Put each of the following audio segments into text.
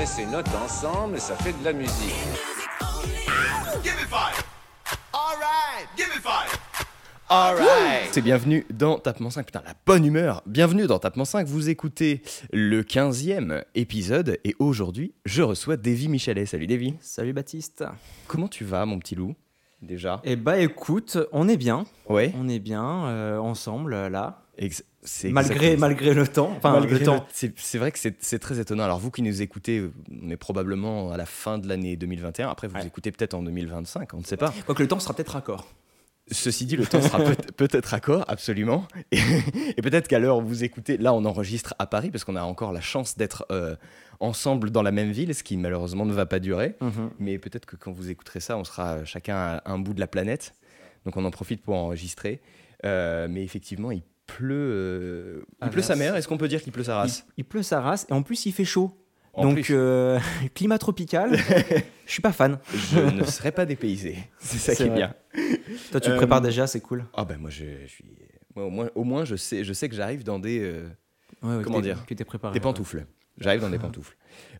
Met ses notes ensemble et ça fait de la musique. C'est bienvenue dans Tapement 5. Putain, la bonne humeur. Bienvenue dans Tapement 5. Vous écoutez le 15e épisode et aujourd'hui, je reçois Davy Michelet. Salut Davy. Salut Baptiste. Comment tu vas, mon petit loup Déjà? Eh bah écoute, on est bien. Ouais. On est bien euh, ensemble là. Ex- Malgré, malgré le temps. Enfin, Malgré le temps. C'est vrai que c'est très étonnant. Alors, vous qui nous écoutez, on est probablement à la fin de l'année 2021. Après, vous Ouais. écoutez peut-être en 2025, on ne sait pas. Quoique le temps sera peut-être raccord. Ceci dit, le temps sera peut- peut-être accord, absolument. Et, et peut-être qu'à l'heure où vous écoutez, là, on enregistre à Paris, parce qu'on a encore la chance d'être euh, ensemble dans la même ville, ce qui malheureusement ne va pas durer. Mhm. Mais peut-être que quand vous écouterez ça, on sera chacun à un bout de la planète. Donc on en profite pour enregistrer. Euh, mais effectivement, il pleut. euh, il Ah, pleut sa mère. Est-ce qu'on peut dire qu'il pleut sa race? Il pleut sa race et en plus il fait chaud. En Donc euh, climat tropical, je suis pas fan. Je ne serais pas dépaysé. C'est ça qui est bien. Toi tu te Euh, prépares déjà, c'est cool. Ah ben moi je, je suis. moi, au, moins, au moins je sais, je sais que j'arrive dans des, Ouais, ouais, comment que dire? Que t'es préparé. des ouais. pantoufles. J'arrive dans des pantoufles.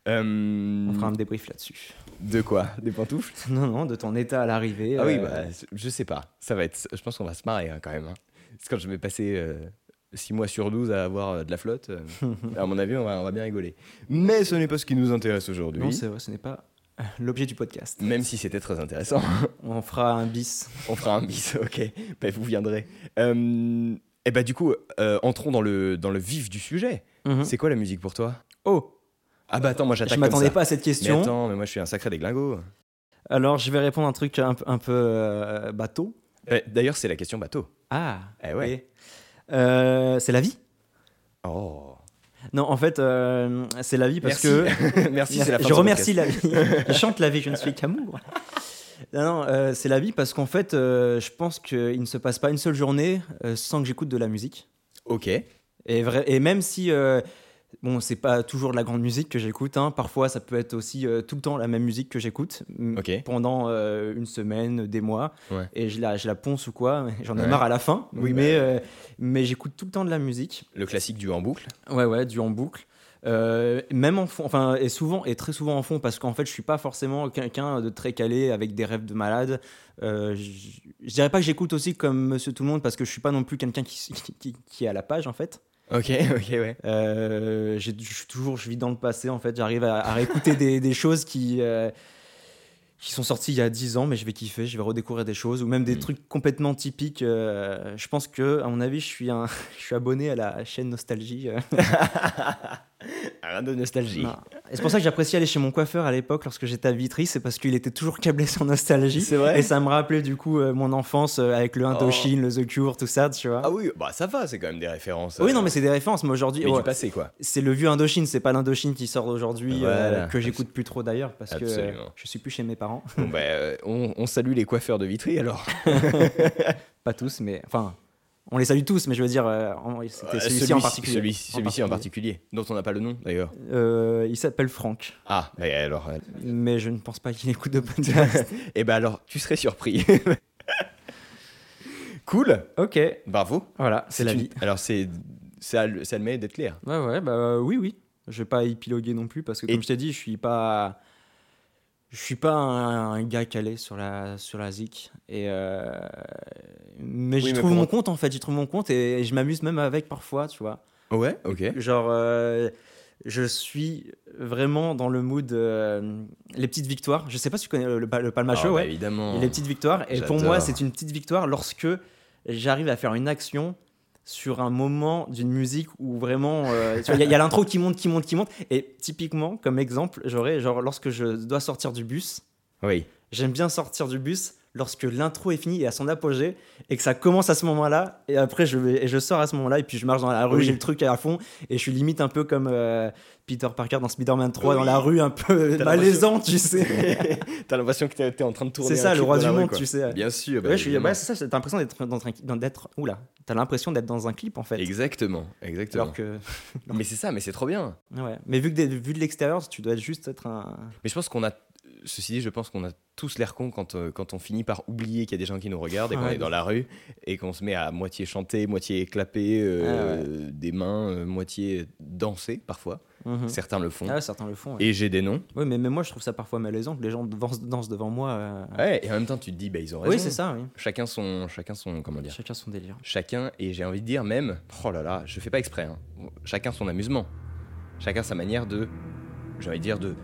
Euh, On fera un débrief là-dessus. De quoi? Des pantoufles? Non, non, de ton état à l'arrivée. Ah oui, euh, bah, je sais pas. Ça va être. Je pense qu'on va se marrer hein, quand même. hein. C'est quand je vais passer 6 mois sur 12 à avoir euh, de la flotte. euh, à mon avis, on va, on va bien rigoler. Mais ce n'est pas ce qui nous intéresse aujourd'hui. Non, c'est vrai, ce n'est pas euh, l'objet du podcast. Même si c'était très intéressant. On fera un bis. On fera un bis, ok. Bah, vous viendrez. Euh, et bah du coup, euh, entrons dans le, dans le vif du sujet. Mhm. C'est quoi la musique pour toi? Oh, Ah bah attends, moi j'attaque je m'attendais pas à cette Mais question. attends, mais moi je suis un sacré déglingo. Alors, je vais répondre un truc un, peu- un peu euh, bateau. Eh, D'ailleurs, c'est la question bateau. Ah, Eh ouais. et, euh, c'est la vie? Oh. Non, en fait, euh, c'est la vie parce Merci. que. Merci, c'est la fin je remercie la vie. je chante la vie, je ne suis qu'amour. Non, non, euh, c'est la vie parce qu'en fait, euh, je pense qu'il ne se passe pas une seule journée euh, sans que j'écoute de la musique. Ok. Et, vrai, et même si, euh, bon, c'est pas toujours de la grande musique que j'écoute, hein, parfois ça peut être aussi euh, tout le temps la même musique que j'écoute pendant euh, une semaine, des mois, Ouais. et je la, je la ponce ou quoi, j'en ai Ouais. marre à la fin, Oui, mais, bah. euh, mais j'écoute tout le temps de la musique, Le classique du en boucle. ouais, ouais, du en boucle. Euh, même en fond, enfin, et souvent, et très souvent en fond, parce qu'en fait, je suis pas forcément quelqu'un de très calé avec des rêves de malade. Euh, je je dirais pas que j'écoute aussi comme Monsieur Tout le Monde, parce que je suis pas non plus quelqu'un qui, qui- qui est à la page, en fait. Ok, ok, ouais. Euh, j'ai- je suis toujours, je vis dans le passé en fait. J'arrive à, à réécouter des, des choses qui, euh, qui sont sorties il y a 10 ans, mais je vais kiffer, je vais redécouvrir des choses ou même des trucs complètement typiques. euh, je pense que, à mon avis, je suis, un, je suis abonné à la chaîne Nostalgie. Rien de nostalgie. Non. Et c'est pour ça que j'appréciais aller chez mon coiffeur à l'époque lorsque j'étais à Vitry, c'est parce qu'il était toujours câblé sur Nostalgie. C'est vrai Et ça me rappelait du coup euh, mon enfance euh, avec le Indochine, le The Cure, tout ça, tu vois. Ah oui, bah ça va, c'est quand même des références. oui, euh, non, mais c'est des références. Mais aujourd'hui, mais ouais, du passé, quoi. c'est le vieux Indochine, c'est pas l'Indochine qui sort d'aujourd'hui, Voilà. que j'écoute plus trop d'ailleurs parce que je suis plus chez mes parents. Bon, bah, on, on salue les coiffeurs de Vitry alors. pas tous, mais enfin, on les salue tous, mais je veux dire, euh, c'était Euh, celui-ci en particulier. Celui, celui-ci en particulier, dont on n'a pas le nom d'ailleurs. Euh, il s'appelle Franck, Ah, bah alors. mais je ne pense pas qu'il écoute de podcast. Eh ben alors, tu serais surpris. cool, ok, bravo. voilà, c'est la une- vie. Alors c'est ça, le- ça le mérite d'être clair. Ouais, ouais, bah oui, oui. Je vais pas épiloguer non plus parce que, Et- comme je t'ai dit, je suis pas. Je suis pas un, un gars calé sur la, sur la zik. Et euh, mais Oui, j'y trouve mon compte en fait, j'y trouve mon compte et, je m'amuse même avec parfois, tu vois. Ouais, ok. Genre, euh, je suis vraiment dans le mood euh, les petites victoires. Je sais pas si tu connais le, le, le Palma Ah, Show, bah, ouais. évidemment. Les petites victoires. Et pour moi, c'est une petite victoire lorsque j'arrive à faire une action sur un moment d'une musique où vraiment euh, il y a- a, l'intro qui monte, qui monte, qui monte. Et typiquement, comme exemple, j'aurais genre lorsque je dois sortir du bus, Oui. j'aime bien sortir du bus lorsque l'intro est finie et à son apogée et que ça commence à ce moment-là et après je vais et je sors à ce moment-là et puis je marche dans la rue Oui. j'ai le truc à fond et je suis limite un peu comme euh, Peter Parker dans Spider-Man 3 dans la rue un peu malaisant tu sais T'as l'impression que t'es en train de tourner. c'est ça le roi du rue, monde tu sais Bien sûr. bah, ouais, je suis, c'est ça, t'as l'impression d'être dans un, d'être, oula, t'as l'impression d'être dans un clip en fait. Exactement, exactement. Alors que, Mais c'est ça, mais c'est trop bien. ouais. Mais vu que vu de l'extérieur, tu dois juste être un. Mais je pense qu'on a, ceci dit, je pense qu'on a tous l'air con quand, euh, quand on finit par oublier qu'il y a des gens qui nous regardent et qu'on Ouais. est dans la rue et qu'on se met à moitié chanter, moitié clapper euh, des mains, euh, moitié danser parfois. Mhm. Certains le font. Ah, ouais, certains le font. Et j'ai des noms. Oui, mais même moi, je trouve ça parfois malaisant que les gens dansent, dansent devant moi. Ouais, et en même temps, tu te dis, bah, ils ont raison. Oui, c'est ça. Oui. Chacun son, chacun son, comment dire Chacun son délire. Chacun, et j'ai envie de dire même, oh là là, je fais pas exprès, hein. chacun son amusement. Chacun sa manière de, j'ai envie de dire, de,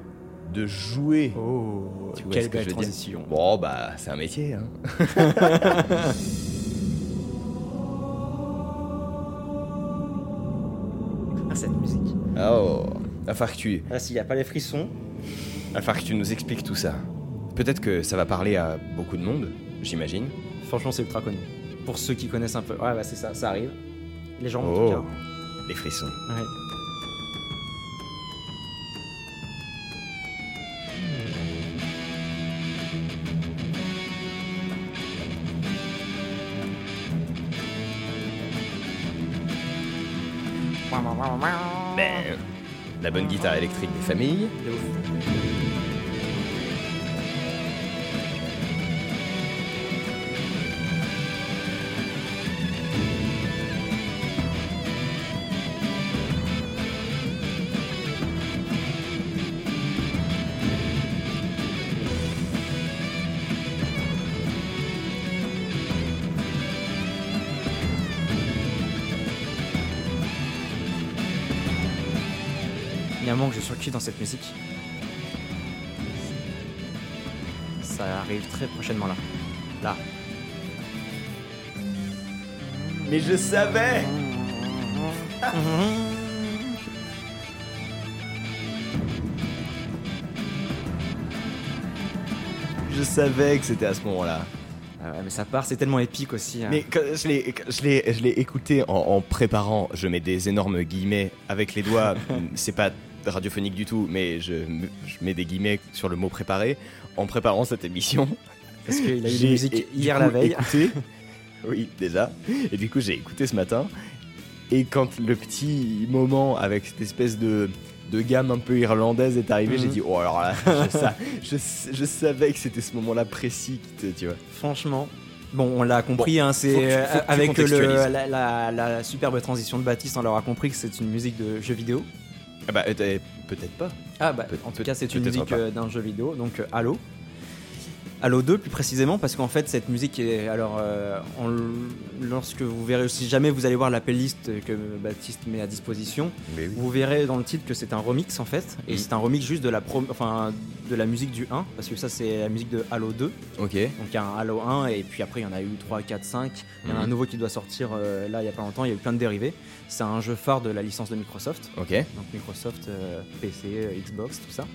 de jouer. Oh, Tu vois quelle ce que belle je veux dire transition. Bon, bah, c'est un métier. Hein. Ah, cette musique. Oh, va falloir que tu, Ah, s'il n'y a pas les frissons. va falloir que tu nous expliques tout ça. Peut-être que ça va parler à beaucoup de monde, j'imagine. Franchement, c'est ultra connu. Pour ceux qui connaissent un peu. Ouais, bah, c'est ça, ça arrive. Les gens, en Oh, tout cas. les frissons. Ouais. Ben, la bonne guitare électrique des familles. Dans cette musique. Ça arrive très prochainement là. Là. Mais je savais Je savais que c'était à ce moment-là. Ah ouais, mais ça part, c'est tellement épique aussi. hein. Mais quand je l'ai, quand je l'ai, je l'ai écouté en, en préparant, je mets des énormes guillemets avec les doigts, c'est pas radiophonique du tout, mais je, me- je mets des guillemets sur le mot préparé. En préparant cette émission, Parce qu'il a eu des musiques hier la veille. écouté- oui, déjà. Et du coup, j'ai écouté ce matin. Et quand le petit moment avec cette espèce de, de gamme un peu irlandaise est arrivé, Mhm. j'ai dit Oh, alors là, je, sa- je- je savais que c'était ce moment-là précis, qui te- tu vois. Franchement. Bon, on l'a compris, hein, c'est euh, avec le, la, la- la superbe transition de Baptiste, on l'aura compris que c'est une musique de jeu vidéo. Ah bah, euh, peut-être pas. Ah bah, en tout cas, c'est une musique euh, d'un jeu vidéo, donc euh, Halo. Halo 2 plus précisément, parce qu'en fait, cette musique est. Alors, euh, lorsque vous verrez, si jamais vous allez voir la playlist que Baptiste met à disposition, oui. vous verrez dans le titre que c'est un remix en fait, et Mhm. c'est un remix juste de la, pro- enfin, de la musique du 1, parce que ça, c'est la musique de Halo 2. Ok. Donc il y a un Halo 1 et puis après il y en a eu 3, 4, 5. Il y en a un Mhm. nouveau qui doit sortir euh, là il y a pas longtemps, il y a eu plein de dérivés. C'est un jeu phare de la licence de Microsoft. Ok. Donc Microsoft, euh, PC, Xbox, tout ça.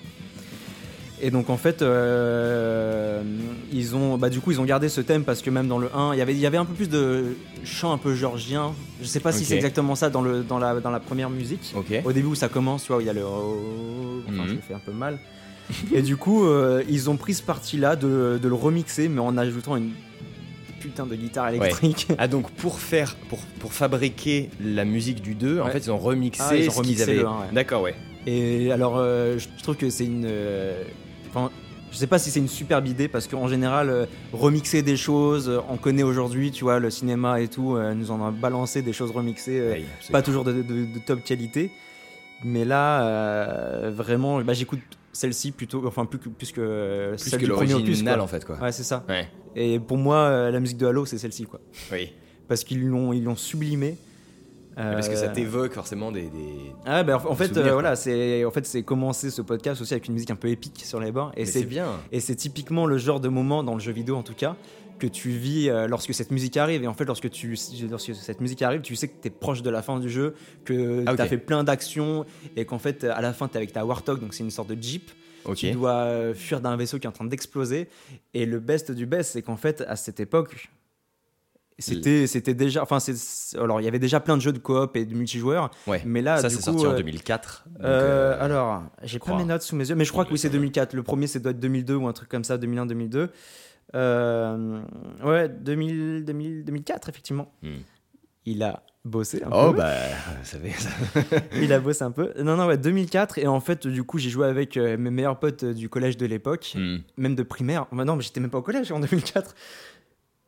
Et donc en fait, euh, ils ont, bah, du coup ils ont gardé ce thème parce que même dans le 1, il y avait, il y avait un peu plus de chant un peu georgien. Je sais pas si c'est exactement ça dans, le, dans, la, dans la première musique. Ok. Au début où ça commence, tu vois, où il y a le. oh, Enfin, Mhm. je le fais un peu mal. Et du coup, euh, ils ont pris ce parti-là de, de le remixer, mais en ajoutant une putain de guitare électrique. Ah donc pour faire, pour, pour fabriquer la musique du 2, en fait ils ont remixé Ah, ils ont ce qu'ils avaient. ouais. D'accord, ouais. Et alors, euh, je trouve que c'est une. euh, Enfin, je sais pas si c'est une superbe idée parce qu'en général, euh, remixer des choses, euh, on connaît aujourd'hui, tu vois, le cinéma et tout, euh, nous en a balancé des choses remixées, pas toujours de, de- de top qualité. Mais là, vraiment, bah, j'écoute celle-ci plutôt, enfin, plus que, plus que plus celle que du premier opus. en fait quoi. Ouais, c'est ça. Ouais. Et pour moi, la musique de Halo, c'est celle-ci, quoi. Oui. Parce qu'ils l'ont, ils l'ont Parce que ça Euh, t'évoque forcément des. des- Ah bah, en fait, euh, voilà, c'est en fait c'est commencer ce podcast aussi avec une musique un peu épique sur les bords et c'est bien. et c'est typiquement le genre de moment dans le jeu vidéo en tout cas que tu vis euh, lorsque cette musique arrive et en fait lorsque tu lorsque cette musique arrive, tu sais que tu es proche de la fin du jeu, que Ah, tu as fait plein d'actions et qu'en fait à la fin tu es avec ta Warthog donc c'est une sorte de Jeep Ok. Tu dois fuir d'un vaisseau qui est en train d'exploser. Et le best du best, c'est qu'en fait, à cette époque, c'était c'était déjà. Enfin, c'est- alors, il y avait déjà plein de jeux de coop et de multijoueurs. Ouais. Mais là, ça, c'est sorti en euh, 2004. donc, euh, euh, alors, j'ai pas mes notes sous mes yeux, mais je crois que oui, c'est 2004. Le premier, c'est doit être 2002 ou un truc comme ça, 2001-2002. Euh, ouais, 2000, 2000, 2004, effectivement. Hmm. Il a bossé un Oh, peu. bah, vous savez. ça- Il a bossé un peu. Non, non, ouais, 2004. Et en fait, du coup, j'ai joué avec euh, mes meilleurs potes euh, du collège de l'époque, Hmm. même de primaire. Bah non, mais j'étais même pas au collège en 2004.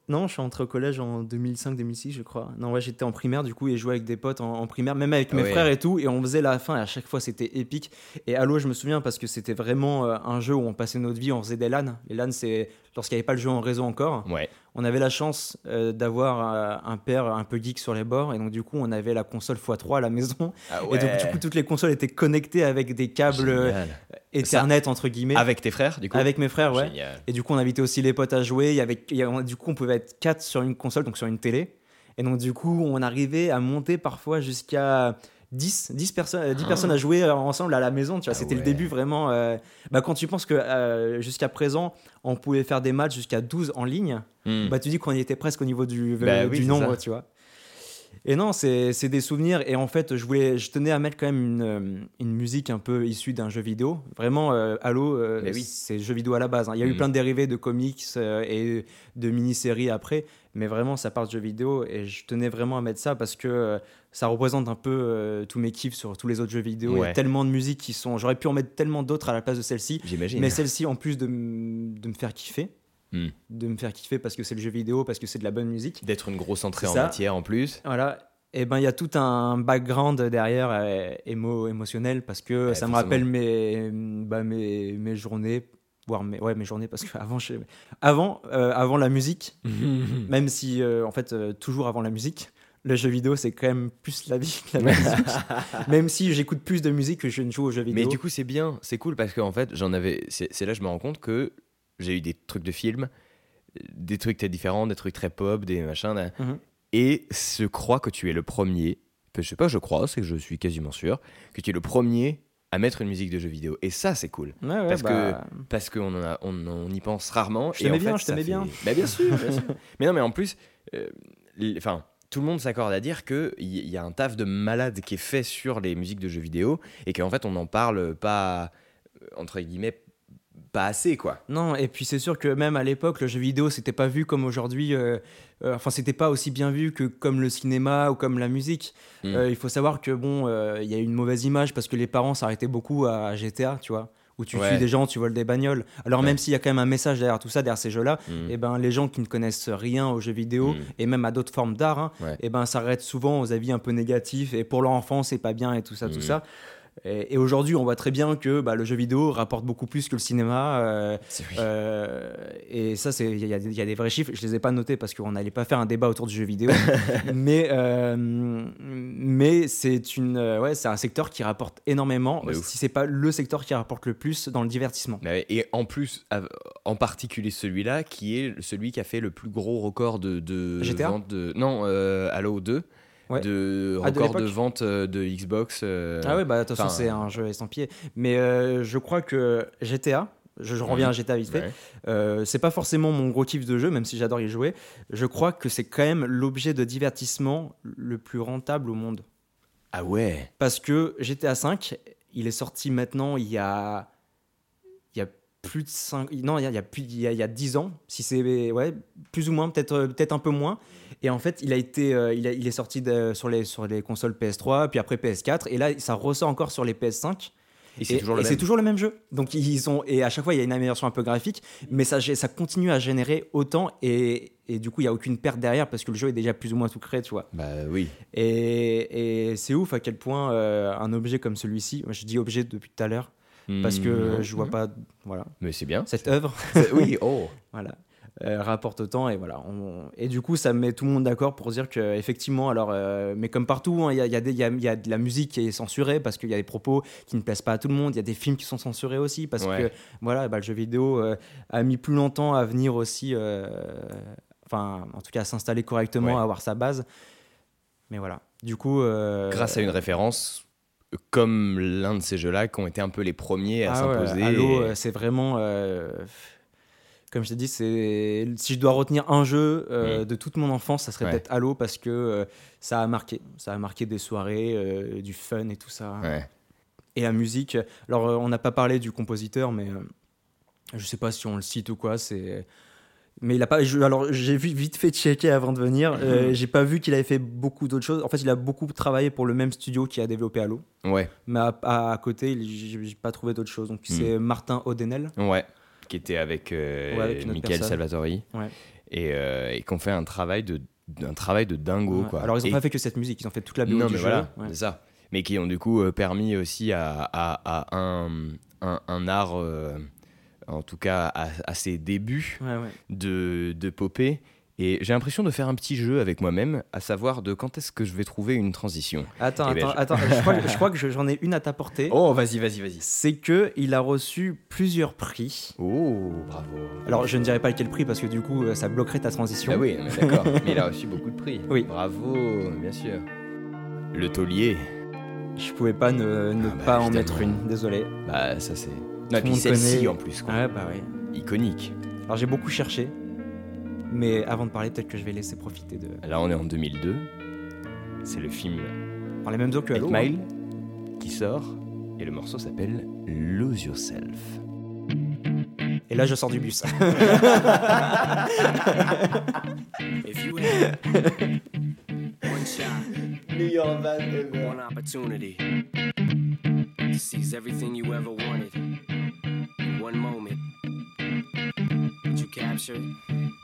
Non, je suis entré au collège en 2005-2006, je crois. Non, ouais, j'étais en primaire, du coup, et je jouais avec des potes en, en primaire, même avec mes Ouais. frères et tout. Et on faisait la fin, et à chaque fois, c'était épique. Et Halo, je me souviens, parce que c'était vraiment euh, un jeu où on passait notre vie, on faisait des LAN. Les LAN, c'est lorsqu'il n'y avait pas le jeu en réseau encore. Ouais. On avait la chance euh, d'avoir euh, un père un peu geek sur les bords. Et donc, du coup, on avait la console x3 à la maison. Ah Et donc, du coup, toutes les consoles étaient connectées avec des câbles euh, Génial. Ethernet, entre guillemets. Avec tes frères, du coup Avec mes frères, ouais. Génial. Et du coup, on invitait aussi les potes à jouer. Il y avait, il y a- du coup, on pouvait être 4 sur une console, donc sur une télé. Et donc, du coup, on arrivait à monter parfois jusqu'à 10, 10, personnes, 10 personnes à jouer ensemble à la maison. Tu vois, Ah c'était ouais. le début vraiment. euh, bah, quand tu penses que euh, jusqu'à présent, on pouvait faire des matchs jusqu'à 12 en ligne, Hmm. bah, tu dis qu'on y était presque au niveau du, Bah oui, nombre, ça. tu vois. Et non, c'est des souvenirs. Et en fait, je, voulais, je tenais à mettre quand même une, euh, une musique un peu issue d'un jeu vidéo. Vraiment, euh, Halo, euh, oui. c'est jeu vidéo à la base. hein. Il y a eu Mhm. plein de dérivés de comics euh, et de mini-séries après. Mais vraiment, ça part de jeux vidéo. Et je tenais vraiment à mettre ça parce que ça représente un peu tous mes kiffs sur tous les autres jeux vidéo. Il y a tellement de musiques qui sont. J'aurais pu en mettre tellement d'autres à la place de celle-ci. J'imagine. Mais celle-ci, en plus de me faire kiffer, Hmm. de me faire kiffer parce que c'est le jeu vidéo, parce que c'est de la bonne musique. D'être une grosse entrée en matière en plus. Voilà. Et ben il y a tout un background derrière euh, émo, émotionnel parce que Ouais, ça me rappelle mes, bah, mes, mes journées, voire mes, ouais, mes journées parce que avant, je- avant, euh, avant la musique, même si euh, en fait euh, toujours avant la musique, le jeu vidéo c'est quand même plus la vie que la musique. même si j'écoute plus de musique que je ne joue aux jeux vidéo. Mais du coup, c'est bien, c'est cool parce qu'en fait, j'en avais. C'est c'est là que je me rends compte que j'ai eu des trucs de films, des trucs très différents, des trucs très pop, des machins. Mhm. Et je crois que tu es le premier, que je sais pas, je crois, c'est que je suis quasiment sûr, que tu es le premier à mettre une musique de jeu vidéo. Et ça, c'est cool. Ouais, ouais, parce bah, Parce qu'on on, on y pense rarement. Je t'aimais en bien, fait, je t'aimais fait- bien. Bah, bien sûr, bien sûr. Mais non, mais en plus, euh, enfin. tout le monde s'accorde à dire qu'il y, y a un taf de malade qui est fait sur les musiques de jeux vidéo et qu'en fait on n'en parle pas, euh, entre guillemets, pas assez quoi. Non, et puis c'est sûr que même à l'époque, le jeu vidéo, c'était pas vu comme aujourd'hui. euh, euh, enfin, c'était pas aussi bien vu que comme le cinéma ou comme la musique. Mm. Euh, il faut savoir que bon, il y a une mauvaise image parce que les parents s'arrêtaient beaucoup à GTA, tu vois, où tu Ouais. tues des gens, tu voles des bagnoles. Alors Ouais. même s'il y a quand même un message derrière tout ça, derrière ces jeux-là, Mm. et ben les gens qui ne connaissent rien aux jeux vidéo Mm. et même à d'autres formes d'art, hein, Ouais. et ben s'arrêtent souvent aux avis un peu négatifs et pour leur enfant c'est pas bien et tout ça, tout ça. Et, et aujourd'hui, on voit très bien que bah, le jeu vidéo rapporte beaucoup plus que le cinéma. euh, euh, et ça, il y, a des- il y a des vrais chiffres. Je les ai pas notés parce qu'on n'allait pas faire un débat autour du jeu vidéo. mais euh, mais c'est ouais, un secteur qui rapporte énormément. Si c'est pas le secteur qui rapporte le plus dans le divertissement. Mais- Et en plus, en particulier celui-là, qui est celui qui a fait le plus gros record de, de GTA? vente de. Non, Halo 2. Ouais. De Ah, de record de, l'époque vente euh, de Xbox. euh, Ah ouais, bah de toute façon, c'est un jeu estampillé. Mais euh, je crois que GTA. Je, je reviens à GTA vite fait. ouais. Euh, c'est pas forcément mon gros kiff de jeu, même si j'adore y jouer. Je crois que c'est quand même l'objet de divertissement le plus rentable au monde. Ah ouais. Parce que GTA V, il est sorti maintenant il y a, il y a plus de 5... Non, il y a, il y a, plus, il y a, il y a 10 ans, si c'est... Ouais, plus ou moins, peut-être euh, peut-être un peu moins. Et en fait, il, a été, euh, il, a- il est sorti de- sur, les, sur les consoles PS3, puis après PS4, et là, ça ressort encore sur les PS5. Et c'est toujours le même. c'est toujours le même jeu. Donc ils sont et à chaque fois il y a une amélioration un peu graphique, mais ça ça continue à générer autant et, et du coup il y a aucune perte derrière parce que le jeu est déjà plus ou moins tout créé, tu vois. Bah oui. Et, et c'est ouf à quel point euh, un objet comme celui-ci, moi, je dis objet depuis tout à l'heure parce que Mhm. je vois pas voilà Mais c'est bien. cette œuvre oui, oh. voilà euh, rapporte autant et voilà on- et du coup ça met tout le monde d'accord pour dire que effectivement alors euh, mais comme partout hein, il y, a, y, y y de la musique qui est censurée parce qu'il y a des propos qui ne plaisent pas à tout le monde il y a des films qui sont censurés aussi parce Ouais. que voilà bah, le jeu vidéo euh, a mis plus longtemps à venir aussi enfin en tout cas à s'installer correctement Ouais. à avoir sa base mais voilà du coup Grâce à une référence comme l'un de ces jeux-là qui ont été un peu les premiers à Ah s'imposer. Et- c'est vraiment. Euh, comme je t'ai dit, c'est si je dois retenir un jeu euh, Mm. de toute mon enfance, ça serait Ouais. peut-être Halo parce que euh, ça a marqué, ça a marqué des soirées, euh, du fun et tout ça. Ouais. Et la musique. Alors, euh, on n'a pas parlé du compositeur, mais euh, je sais pas si on le cite ou quoi. C'est. Mais il a pas. je- alors, j'ai vite fait checker avant de venir. euh, Mhm. j'ai pas vu qu'il avait fait beaucoup d'autres choses. En fait, il a beaucoup travaillé pour le même studio qui a développé Halo. Ouais, Mais à, à- à côté, j'ai pas trouvé d'autres choses. Donc, Mhm. c'est Martin Odenel. ouais. Qui était avec, euh, Ouais, avec Michael personne. Salvatori. Ouais. Et, euh, et qu'on fait un travail de, d'un travail de dingo, Ouais. quoi. Alors, ils ont Et- pas fait que cette musique, ils ont fait toute la BO non, du mais jeu. voilà, c'est ça. Mais qui ont du coup euh, permis aussi à, à- à un, un, un art, euh, en tout cas à, à ses débuts, de, de popper. Et j'ai l'impression de faire un petit jeu avec moi-même, à savoir de quand est-ce que je vais trouver une transition. Attends, Eh ben, attends, je- attends. Je crois, que- je crois que je- j'en ai une à t'apporter. Oh, vas-y, vas-y, vas-y. C'est que il a reçu plusieurs prix. Oh, bravo. Alors, je ne dirais pas quel prix parce que du coup, ça bloquerait ta transition. Ah oui, d'accord. Mais il a reçu beaucoup de prix. Oui. Bravo, bien sûr. Le taulier. Je pouvais pas ne, ne Ah bah, pas en mettre une. Désolé. Bah, ça c'est. Non, et puis celle-ci en plus, quoi. Ouais, bah oui. Iconique. Alors, j'ai beaucoup cherché. Mais avant de parler, peut-être que je vais laisser profiter de. Là, on est en 2002. C'est le film Dans les mêmes eaux que 8 Halo. hein. Mile qui sort. Et le morceau s'appelle Lose Yourself. Et là, je sors du bus. If you had one shot, one opportunity to seize everything you ever wanted one moment, would you capture it? Or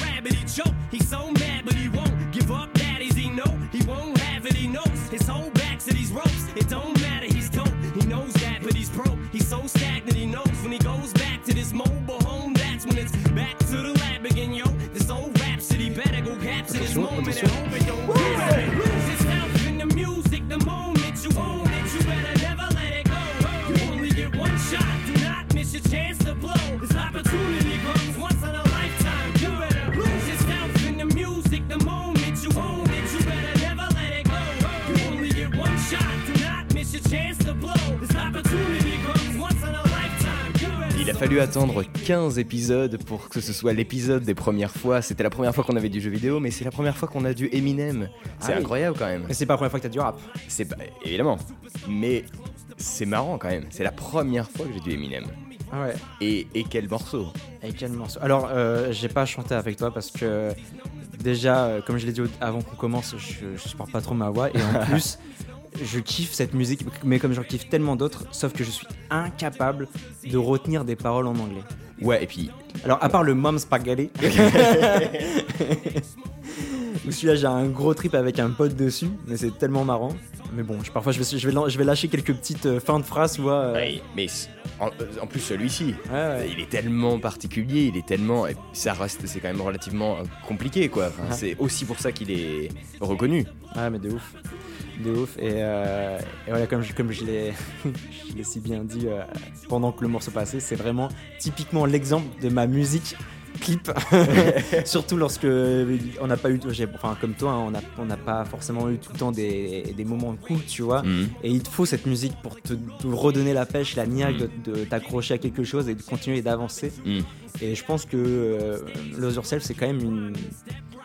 It don't matter. He's dope. He knows that, but he's broke. He's so stagnant. He knows fallu attendre 15 épisodes pour que ce soit l'épisode des premières fois. C'était la première fois qu'on avait du jeu vidéo, mais c'est la première fois qu'on a du Eminem. C'est Ah oui. incroyable quand même. Mais c'est pas la première fois que t'as du rap. C'est pas- évidemment, mais c'est marrant quand même. C'est la première fois que j'ai du Eminem. Ah ouais. Et, et quel morceau Et quel morceau Alors, euh, j'ai pas chanté avec toi parce que déjà, euh, comme je l'ai dit avant qu'on commence, je, je supporte pas trop ma voix et en plus, je kiffe cette musique, mais comme j'en kiffe tellement d'autres, sauf que je suis incapable de retenir des paroles en anglais. Ouais, et puis Alors, à part le Mom Spaghetti, où celui-là j'ai un gros trip avec un pote dessus, mais c'est tellement marrant. Mais bon, je- parfois je vais, je, vais, lan- je vais lâcher quelques petites euh, fins de phrases, tu vois. euh, Ouais, mais c- en, en plus celui-ci, ouais, ouais. il est tellement particulier, il est tellement, ça reste, c'est quand même relativement euh, compliqué quoi. Enfin, Ah. C'est aussi pour ça qu'il est reconnu. Ouais, mais de ouf. De ouf. Et, euh, et voilà, comme je, comme je l'ai si bien dit euh, pendant que le morceau passait, c'est vraiment typiquement l'exemple de ma musique clip. Surtout lorsque on n'a pas eu, enfin comme toi, hein, on n'a pas forcément eu tout le temps des, des moments cool, tu vois. Mhm. Et il te faut cette musique pour te, te redonner la pêche, la niaque, de, de t'accrocher à quelque chose et de continuer d'avancer. Mm. Et je pense que euh, Lose Yourself, c'est quand même une,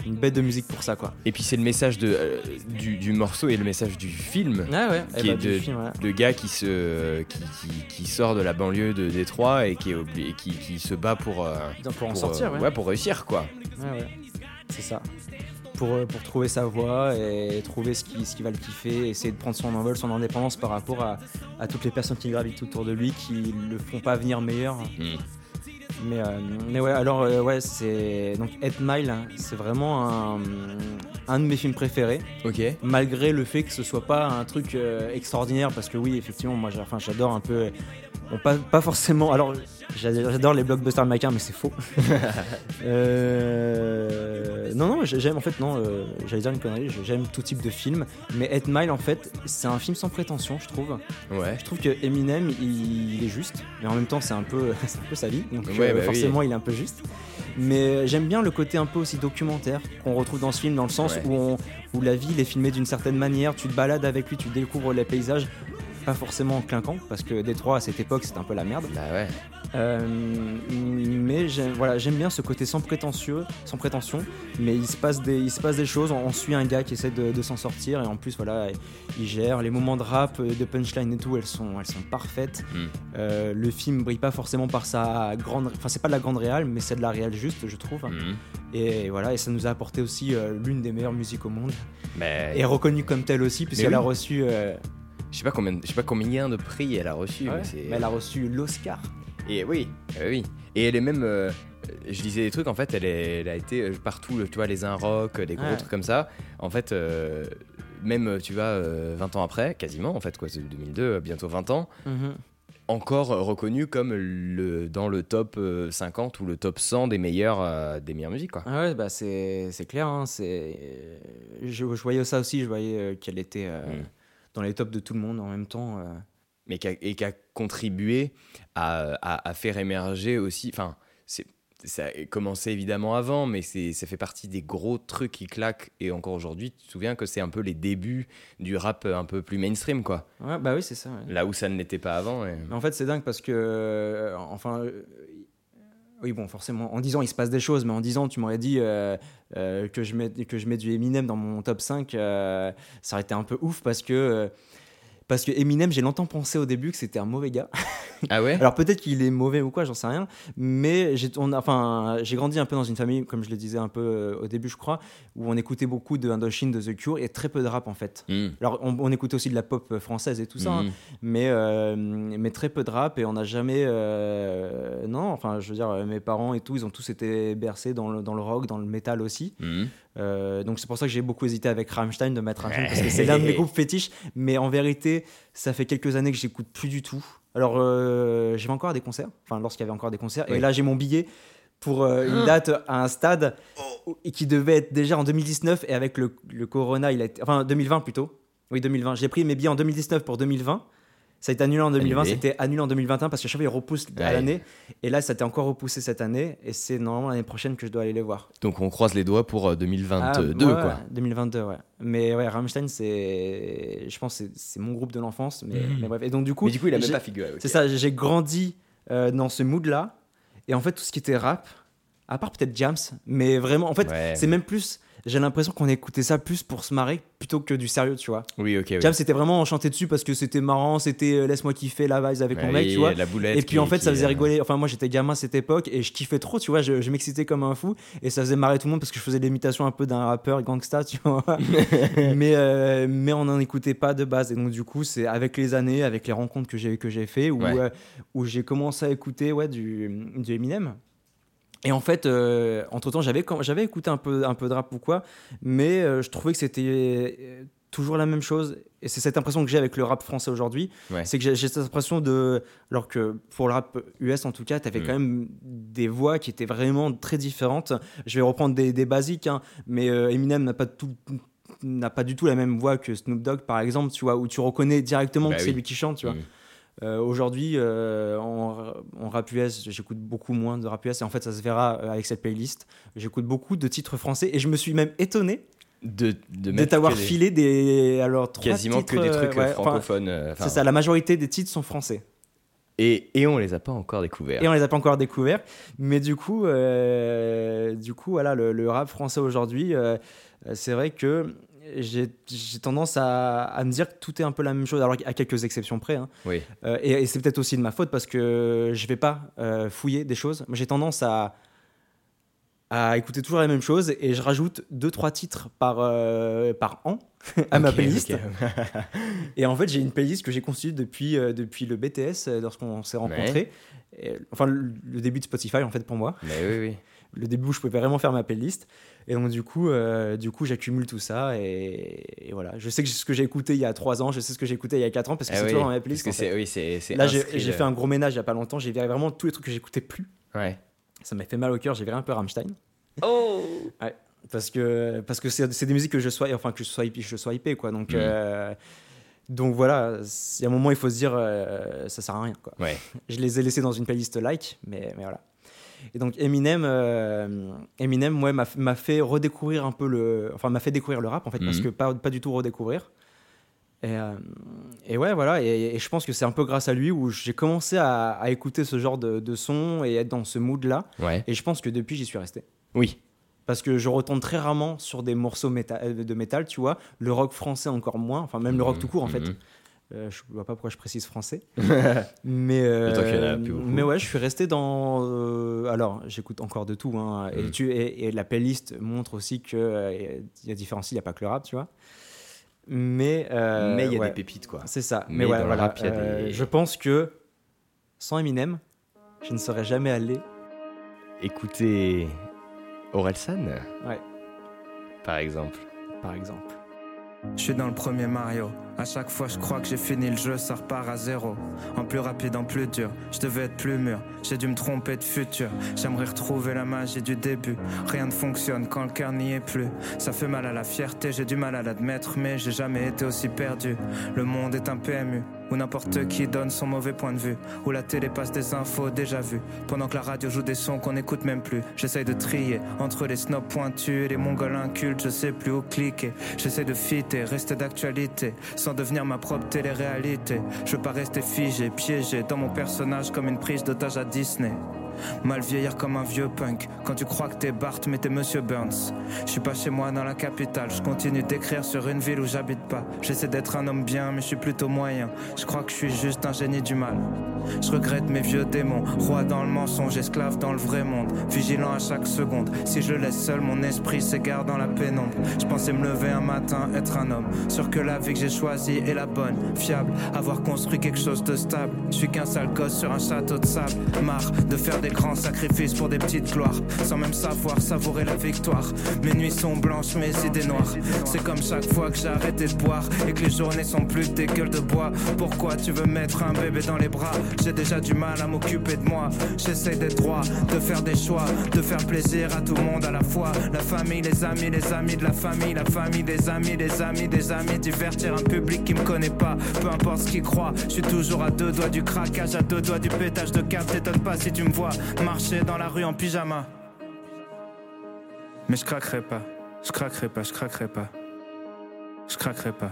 une bête de musique pour ça, quoi. Et puis c'est le message de, euh, du, du morceau et le message du film. Ah ouais, Qui eh est bah, de- film, ouais. de gars qui se qui, qui- qui sort de la banlieue de Détroit et qui est obli- et qui, qui se bat pour euh, Pour en sortir, euh, ouais. pour réussir quoi. Ouais, ouais. C'est ça. Pour, pour trouver sa voie et trouver ce qui, ce qui va le kiffer, essayer de prendre son envol, son indépendance par rapport à, à toutes les personnes qui gravitent autour de lui qui le font pas venir meilleur. Mm. Mais, euh, mais ouais, alors, euh, ouais, c'est. Donc, 8 Mile, hein, c'est vraiment un, un de mes films préférés. Ok. malgré le fait que ce soit pas un truc euh, extraordinaire parce que oui effectivement moi j'adore un peu bon, pas, pas forcément alors j'a- j'adore les blockbusters américains mais c'est faux Euh, non non j'ai- j'aime en fait non euh, j'allais dire une connerie j'aime tout type de film mais 8 Mile en fait c'est un film sans prétention je trouve Ouais. je trouve que Eminem il, il est juste mais en même temps c'est un peu un peu sa vie donc Ouais, euh, bah oui. forcément il est un peu juste mais j'aime bien le côté un peu aussi documentaire qu'on retrouve dans ce film dans le sens Ouais. où on, où la ville est filmée d'une certaine manière, tu te balades avec lui, tu découvres les paysages, pas forcément clinquants, parce que Détroit à cette époque c'était un peu la merde. Bah ouais. Euh, mais j'aime voilà, j'aime bien ce côté sans prétentieux, sans prétention, mais il se passe des, il se passe des choses, on, on suit un gars qui essaie de, de s'en sortir, et en plus voilà, il gère, les moments de rap, de punchline et tout, elles sont, elles sont parfaites. Mm. Euh, le film brille pas forcément par sa grande, enfin c'est pas de la grande réale, mais c'est de la réelle juste, je trouve. Mhm. Et voilà, et ça nous a apporté aussi euh, l'une des meilleures musiques au monde. Mais Et reconnue comme telle aussi, puisqu'elle oui. a reçu. Je sais pas combien, je sais pas combien de prix elle a reçu. ouais, mais elle a reçu l'Oscar. Et oui, euh, oui. Et elle est même. euh, je disais des trucs, en fait, elle, est- elle a été euh, partout, tu vois, les un rock, des gros Ouais. trucs comme ça. En fait, euh, même, tu vois, euh, 20 ans après, quasiment, en fait, quoi, c'est 2002, euh, bientôt 20 ans, encore euh, reconnue comme le, dans le top euh, 50 ou le top 100 des meilleurs, des meilleures musiques, quoi. Ah ouais, bah c'est clair. hein, je, je voyais ça aussi, je voyais qu'elle était Mm. Dans les tops de tout le monde en même temps. euh. mais qui a, et qui a contribué à, à- à faire émerger aussi. Enfin, ça a commencé évidemment avant, mais ça fait partie des gros trucs qui claquent. Et encore aujourd'hui, tu te souviens que c'est un peu les débuts du rap un peu plus mainstream, quoi. Ouais, bah oui, c'est ça. ouais. Là où ça ne l'était pas avant. et- en fait, c'est dingue parce que, euh, enfin, oui, bon, forcément, en disant il se passe des choses, mais en disant tu m'aurais dit euh, euh, que, je mets, que je du Eminem dans mon top 5, euh, ça aurait été un peu ouf parce que. Euh, parce que Eminem, j'ai longtemps pensé au début que c'était un mauvais gars. Ah ouais Alors peut-être qu'il est mauvais ou quoi, j'en sais rien. Mais j'ai enfin, grandi un peu dans une famille, comme je le disais un peu euh, au début, je crois, où on écoutait beaucoup de Indochine, de The Cure et très peu de rap en fait. Hmm. Alors on, on écoutait aussi de la pop française et tout ça, hein, Mhm. mais, euh, mais très peu de rap et on n'a jamais. euh, non, enfin, je veux dire, mes parents et tout, ils ont tous été bercés dans le, dans le rock, dans le métal aussi. Mhm. Euh, donc c'est pour ça que j'ai beaucoup hésité avec Rammstein de mettre Rammstein parce que c'est l'un de mes groupes fétiches. Mais en vérité, ça fait quelques années que j'écoute plus du tout. Alors euh, j'y vais encore des concerts, enfin lorsqu'il y avait encore des concerts. Oui. Et là j'ai mon billet pour euh, une date à un stade où- qui devait être déjà en 2019 et avec le, le Corona, il a été, enfin 2020 plutôt. Oui 2020. J'ai pris mes billets en 2019 pour 2020. Ça a été annulé en 2020, Annulé. c'était annulé en 2021 parce que chaque fois il repousse à Ouais. l'année. Et là ça a été encore repoussé cette année et c'est normalement l'année prochaine que je dois aller les voir. Donc on croise les doigts pour euh, 2022, Ah, ouais, quoi. ouais, 2022, ouais. Mais ouais, Rammstein, c'est. Je pense que c'est- c'est mon groupe de l'enfance. Mais, mais bref. Et donc, du coup. Mais du coup, il a même pas figuré. C'est ça, j'ai grandi euh, dans ce mood-là. Et en fait, tout ce qui était rap, à part peut-être Jams, mais vraiment, en fait, Ouais. c'est même plus. J'ai l'impression qu'on écoutait ça plus pour se marrer plutôt que du sérieux, tu vois. Oui, ok. oui. Jams, c'était vraiment enchanté dessus parce que c'était marrant, c'était euh, laisse-moi kiffer la vibes avec mon Ouais, mec, oui, tu vois. La boulette Et puis qui- en fait, ça faisait euh, rigoler. Enfin, moi j'étais gamin à cette époque et je kiffais trop, tu vois. Je, je m'excitais comme un fou et ça faisait marrer tout le monde parce que je faisais l'imitation un peu d'un rappeur gangsta, tu vois. mais, euh, mais on n'en écoutait pas de base. Et donc, du coup, c'est avec les années, avec les rencontres que j'ai que j'ai fait où, Ouais. euh, où j'ai commencé à écouter ouais, du, du Eminem. Et en fait, entre temps, j'avais j'avais écouté un peu, un peu de rap ou quoi, mais euh, je trouvais que c'était euh, toujours la même chose. Et c'est cette impression que j'ai avec le rap français aujourd'hui. Ouais. C'est que j'ai cette impression de. Alors que pour le rap US, en tout cas, tu avais Mm. quand même des voix qui étaient vraiment très différentes. Je vais reprendre des, des basiques, hein, mais euh, Eminem n'a pas tout n'a pas du tout la même voix que Snoop Dogg par exemple tu vois où tu reconnais directement Bah que c'est lui qui chante tu vois Mm. Euh, Aujourd'hui, euh, en, en rap US, j'écoute beaucoup moins de rap US et en fait, ça se verra euh, avec cette playlist. J'écoute beaucoup de titres français et je me suis même étonné de, de, t'avoir filé des alors trois quasiment titres, que des trucs euh, ouais, francophones. enfin, C'est ça, la majorité des titres sont français Et, et on les a pas encore découverts. et on les a pas encore découverts. Mais du coup, euh, du coup, voilà, le, le rap français aujourd'hui, euh, c'est vrai que j'ai tendance à, à me dire que tout est un peu la même chose, alors à quelques exceptions près. hein. Oui. Euh, et, et c'est peut-être aussi de ma faute parce que je vais pas euh, fouiller des choses. Moi, j'ai tendance à à écouter toujours la même chose et je rajoute deux trois titres par euh, par an à ma playlist. Et en fait, j'ai une playlist que j'ai conçue depuis euh, depuis le BTS lorsqu'on s'est rencontrés. Et, Enfin, le, le début de Spotify en fait pour moi, Mais oui, oui. Le début où je pouvais vraiment faire ma playlist. Et donc du coup, euh, du coup, j'accumule tout ça et, et voilà. Je sais que ce que j'ai écouté il y a trois ans, je sais ce que j'ai écouté il y a quatre ans parce que Ah c'est oui, toujours dans ma playlist. en fait. oui, c'est Là, j'ai fait un gros ménage il y a pas longtemps. J'ai viré vraiment tous les trucs que j'écoutais plus. Ouais. Ça m'a fait mal au cœur. J'ai viré un peu Rammstein. Oh parce que parce que c'est c'est des musiques que je sois enfin que je sois je sois hypé quoi donc Mm. euh, donc voilà il y a un moment il faut se dire euh, ça sert à rien quoi Ouais. je les ai laissés dans une playlist like mais mais voilà et donc Eminem euh, Eminem ouais m'a fait redécouvrir un peu le enfin m'a fait découvrir le rap en fait parce Mhm. que pas pas du tout redécouvrir et, euh, et ouais voilà et, et je pense que c'est un peu grâce à lui où j'ai commencé à, à écouter ce genre de, de son et être dans ce mood là Ouais. et je pense que depuis j'y suis resté Oui. parce que je retombe très rarement sur des morceaux méta- euh, de métal, tu vois. Le rock français encore moins, enfin même le rock tout court en fait. Euh, je vois pas pourquoi je précise français. mais euh, D'autant qu'il y en a plus beaucoup. mais ouais, je suis resté dans. euh, alors, j'écoute encore de tout, hein, et, tu, et, et la playlist montre aussi que euh, il y a différents styles, il y a pas que le rap, tu vois. Mais euh, Mais il y a ouais, des pépites, quoi. C'est ça. Mais Mais, ouais, dans le voilà, rap, il y a euh, des- Je pense que sans Eminem, je ne serais jamais allé. Écoutez Orelsan, Ouais, par exemple. par exemple. Je suis dans le premier Mario. À chaque fois, je crois que j'ai fini le jeu, ça repart à zéro. En plus rapide, en plus dur. Je devais être plus mûr. J'ai dû me tromper de futur. J'aimerais retrouver la magie du début. Rien ne fonctionne quand le cœur n'y est plus. Ça fait mal à la fierté, j'ai du mal à l'admettre, mais j'ai jamais été aussi perdu. Le monde est un PMU. Où n'importe qui donne son mauvais point de vue. Où la télé passe des infos déjà vues. Pendant que la radio joue des sons qu'on n'écoute même plus. J'essaye de trier entre les snobs pointus et les mongols incultes. Je sais plus où cliquer. J'essaie de fitter, rester d'actualité. Sans devenir ma propre télé-réalité. Je veux pas rester figé, piégé dans mon personnage comme une prise d'otage à Disney. Mal vieillir comme un vieux punk. Quand tu crois que t'es Bart, mais t'es Monsieur Burns. Je suis pas chez moi dans la capitale. Je continue d'écrire sur une ville où j'habite pas. J'essaie d'être un homme bien, mais je suis plutôt moyen. Je crois que je suis juste un génie du mal. Je regrette mes vieux démons. Roi dans le mensonge, esclave dans le vrai monde. Vigilant à chaque seconde. Si je laisse seul, mon esprit s'égare dans la pénombre. Je pensais me lever un matin, être un homme. Sûr que la vie que j'ai choisie est la bonne. Fiable, avoir construit quelque chose de stable. Je suis qu'un sale gosse sur un château de sable. Marre de faire grands sacrifices pour des petites gloires. Sans même savoir savourer la victoire. Mes nuits sont blanches, mes idées noires. C'est comme chaque fois que j'ai arrêté de boire. Et que les journées sont plus des gueules de bois. Pourquoi tu veux mettre un bébé dans les bras? J'ai déjà du mal à m'occuper de moi. J'essaie d'être droit, de faire des choix, de faire plaisir à tout le monde à la fois. La famille, les amis, les amis de la famille, la famille, des amis, des amis, des amis. Divertir un public qui me connaît pas, peu importe ce qu'il croit. Je suis toujours à deux doigts du craquage, à deux doigts du pétage de câble. T'étonnes pas si tu me vois marcher dans la rue en pyjama. Mais je craquerai pas, je craquerai pas, je craquerai pas. Je craquerai pas.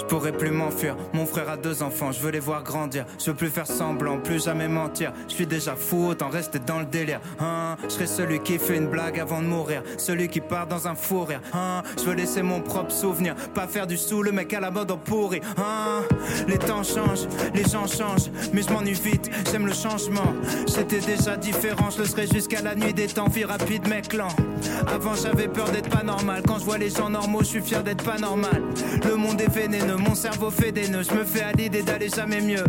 Je pourrais plus m'enfuir, mon frère a deux enfants, je veux les voir grandir, je veux plus faire semblant, plus jamais mentir, je suis déjà fou, autant rester dans le délire, hein, je serai celui qui fait une blague avant de mourir, celui qui part dans un fou rire, hein, je veux laisser mon propre souvenir, pas faire du sous, le mec à la mode en pourri, hein, les temps changent, les gens changent, mais je m'ennuie vite, j'aime le changement, j'étais déjà différent, je le serai jusqu'à la nuit des temps, vie rapide mec lent, avant j'avais peur d'être pas normal, quand je vois les gens normaux, je suis fier d'être pas normal, le monde est vénéneux, mon cerveau fait des nœuds, je me fais à l'idée d'aller jamais mieux.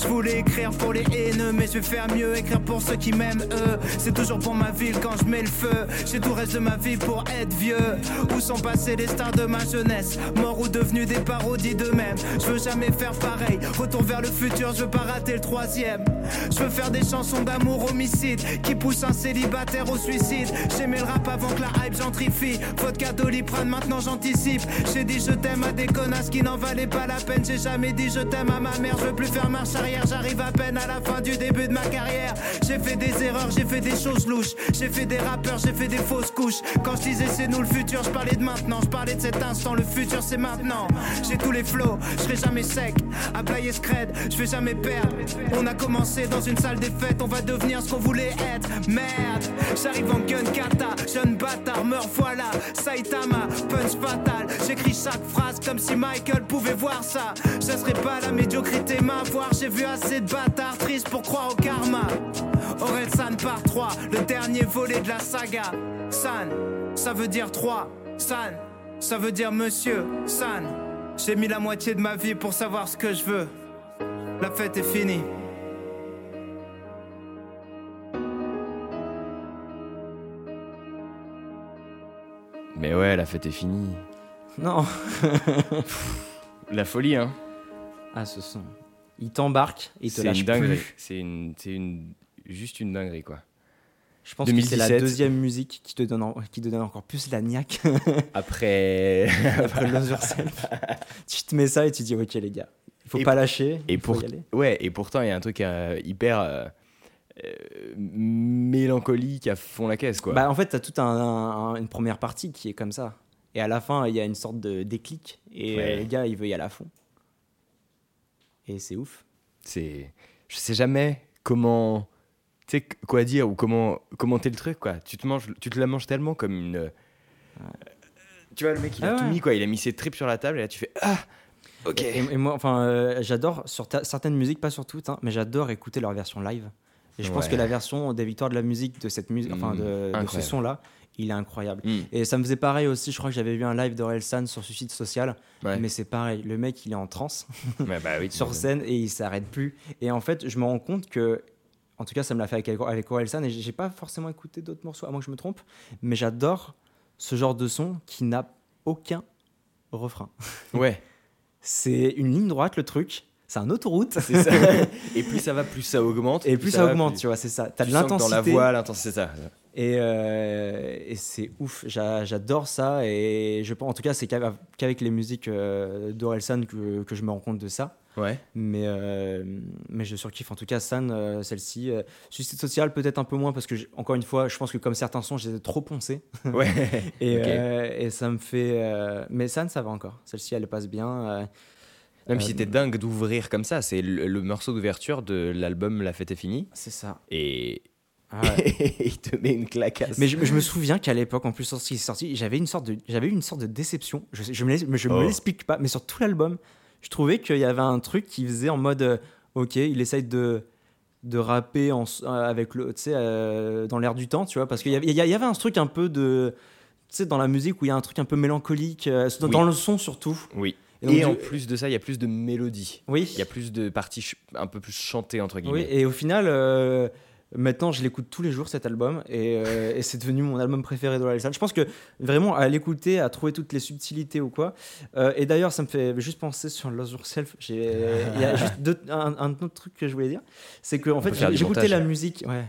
Je voulais écrire pour les haineux, mais je vais faire mieux, écrire pour ceux qui m'aiment eux. C'est toujours pour ma ville quand je mets le feu. J'ai tout le reste de ma vie pour être vieux. Où sont passés les stars de ma jeunesse? Morts ou devenus des parodies d'eux-mêmes. Je veux jamais faire pareil. Retour vers le futur, je veux pas rater le troisième. Je veux faire des chansons d'amour homicide qui poussent un célibataire au suicide. J'aimais le rap avant que la hype gentrifie. Vodka doliprane, maintenant j'anticipe. J'ai dit je t'aime à des connasses qui n'en valait pas la peine. J'ai jamais dit je t'aime à ma mère. Je veux plus faire marche arrière. J'arrive à peine à la fin du début de ma carrière. J'ai fait des erreurs, j'ai fait des choses louches. J'ai fait des rappeurs, j'ai fait des fausses couches. Quand je disais c'est nous le futur, je parlais de maintenant. Je parlais de cet instant. Le futur c'est maintenant. J'ai tous les flots, je serai jamais sec. À player scred, je vais jamais perdre. On a commencé dans une salle des fêtes. On va devenir ce qu'on voulait être. Merde, j'arrive en gun kata. Jeune bâtard, meurs voilà. Saitama, punch fatal. J'écris chaque phrase comme si Michael pouvait voir ça. Je serais pas la médiocrité m'avoir. J'ai vu assez de bâtards tristes pour croire au karma. Orelsan San par 3, le dernier volet de la saga. San, ça veut dire 3. San, ça veut dire monsieur. San, j'ai mis la moitié de ma vie pour savoir ce que je veux. La fête est finie. Mais ouais, la fête est finie. Non. La folie, hein. Ah, ce son. Il t'embarque, il te C'est lâche une dinguerie. plus. C'est une, c'est une, juste une dinguerie, quoi. Je pense que c'est la 2017. deuxième musique qui te donne, en- qui te donne encore plus la niaque Après. après Lose Yourself. tu te mets ça et tu dis, ok les gars, il faut Et- pas lâcher, Et, il faut pour... y aller. ouais, et pourtant, il y a un truc euh, hyper euh, euh, mélancolique à fond la caisse, quoi. Bah, en fait, tu as toute un- un- une première partie qui est comme ça. Et à la fin, il y a une sorte de déclic. Et Ouais. euh, les gars, il veut y aller à fond. Et c'est ouf. C'est, je sais jamais comment, tu sais quoi dire ou comment commenter le truc quoi. Tu te manges, tu te la manges tellement comme une. Tu vois le mec il a Ah tout ouais. mis quoi, il a mis ses tripes sur la table et là tu fais ah. Ok. Et, et moi, enfin, euh, j'adore sur ta- certaines musiques, pas sur toutes, hein, mais j'adore écouter leur version live. Et je pense Ouais. que la version des victoires de la musique de cette musique, enfin de, de ce incroyable. son-là, il est incroyable. Hmm, Et ça me faisait pareil aussi. Je crois que j'avais vu un live d'Orelsan sur Suicide Social, ouais. mais c'est pareil. Le mec, il est en transe. Bah oui. sur scène et il s'arrête plus. Et en fait, je me rends compte que, en tout cas, ça me l'a fait avec, avec Orelsan et j'ai pas forcément écouté d'autres morceaux, à moins que je me trompe, mais j'adore ce genre de son qui n'a aucun refrain. Ouais. C'est une ligne droite, le truc. C'est un autoroute. Ça. et plus ça va, plus ça augmente. Et plus ça, va, augmente, plus- tu vois, c'est ça. T'as de l'intensité. Dans la voix, l'intensité, c'est ça. Et, euh, et c'est ouf, J'a- j'adore ça. Et je pense, en tout cas, c'est qu'avec les musiques euh, d'Orelsan que, que je me rends compte de ça. Ouais. Mais, euh, mais je surkiffe. En tout cas, San, celle-ci. Suicide Social, peut-être un peu moins, parce que, j'ai- encore une fois, je pense que comme certains sons, je les ai trop poncés. Ouais. Et, euh, et ça me fait. Mais San, ça va encore. Celle-ci, elle passe bien. Même si c'était dingue d'ouvrir comme ça, c'est le, le morceau d'ouverture de l'album La fête est finie. c'est ça. Et Ah ouais. il te met une clacasse. Mais je, je me souviens qu'à l'époque, en plus, lorsqu'il est sorti, j'avais une sorte de, j'avais eu une sorte de déception. Je, je me, l'ai- je me Oh. l'explique pas, mais sur tout l'album, je trouvais qu'il y avait un truc qui faisait en mode, euh, ok, il essaye de de rapper en, euh, avec le, euh, dans l'air du temps, tu vois, parce qu'il y avait, y un truc un peu de, tu sais, dans la musique où il y a un truc un peu mélancolique, euh, dans, Oui. dans le son surtout. Oui. Et donc, Et du- en plus de ça, il y a plus de mélodie. Oui. Il y a plus de parties un peu plus chantées, entre Oui, guillemets. et au final, euh, maintenant, je l'écoute tous les jours cet album et, euh, et c'est devenu mon album préféré de Orelsan. Je pense que vraiment à l'écouter, à trouver toutes les subtilités ou quoi. Euh, et d'ailleurs, ça me fait juste penser sur Lose Yourself. Il y a juste deux- un, un autre truc que je voulais dire, c'est que en fait, j'écoutais la musique. Ouais.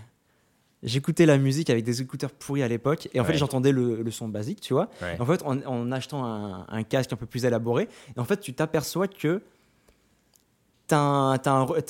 J'écoutais la musique avec des écouteurs pourris à l'époque et en fait j'entendais le, le son basique, tu vois. Ouais. En fait, en, en achetant un, un casque un peu plus élaboré, et en fait, tu t'aperçois que t'as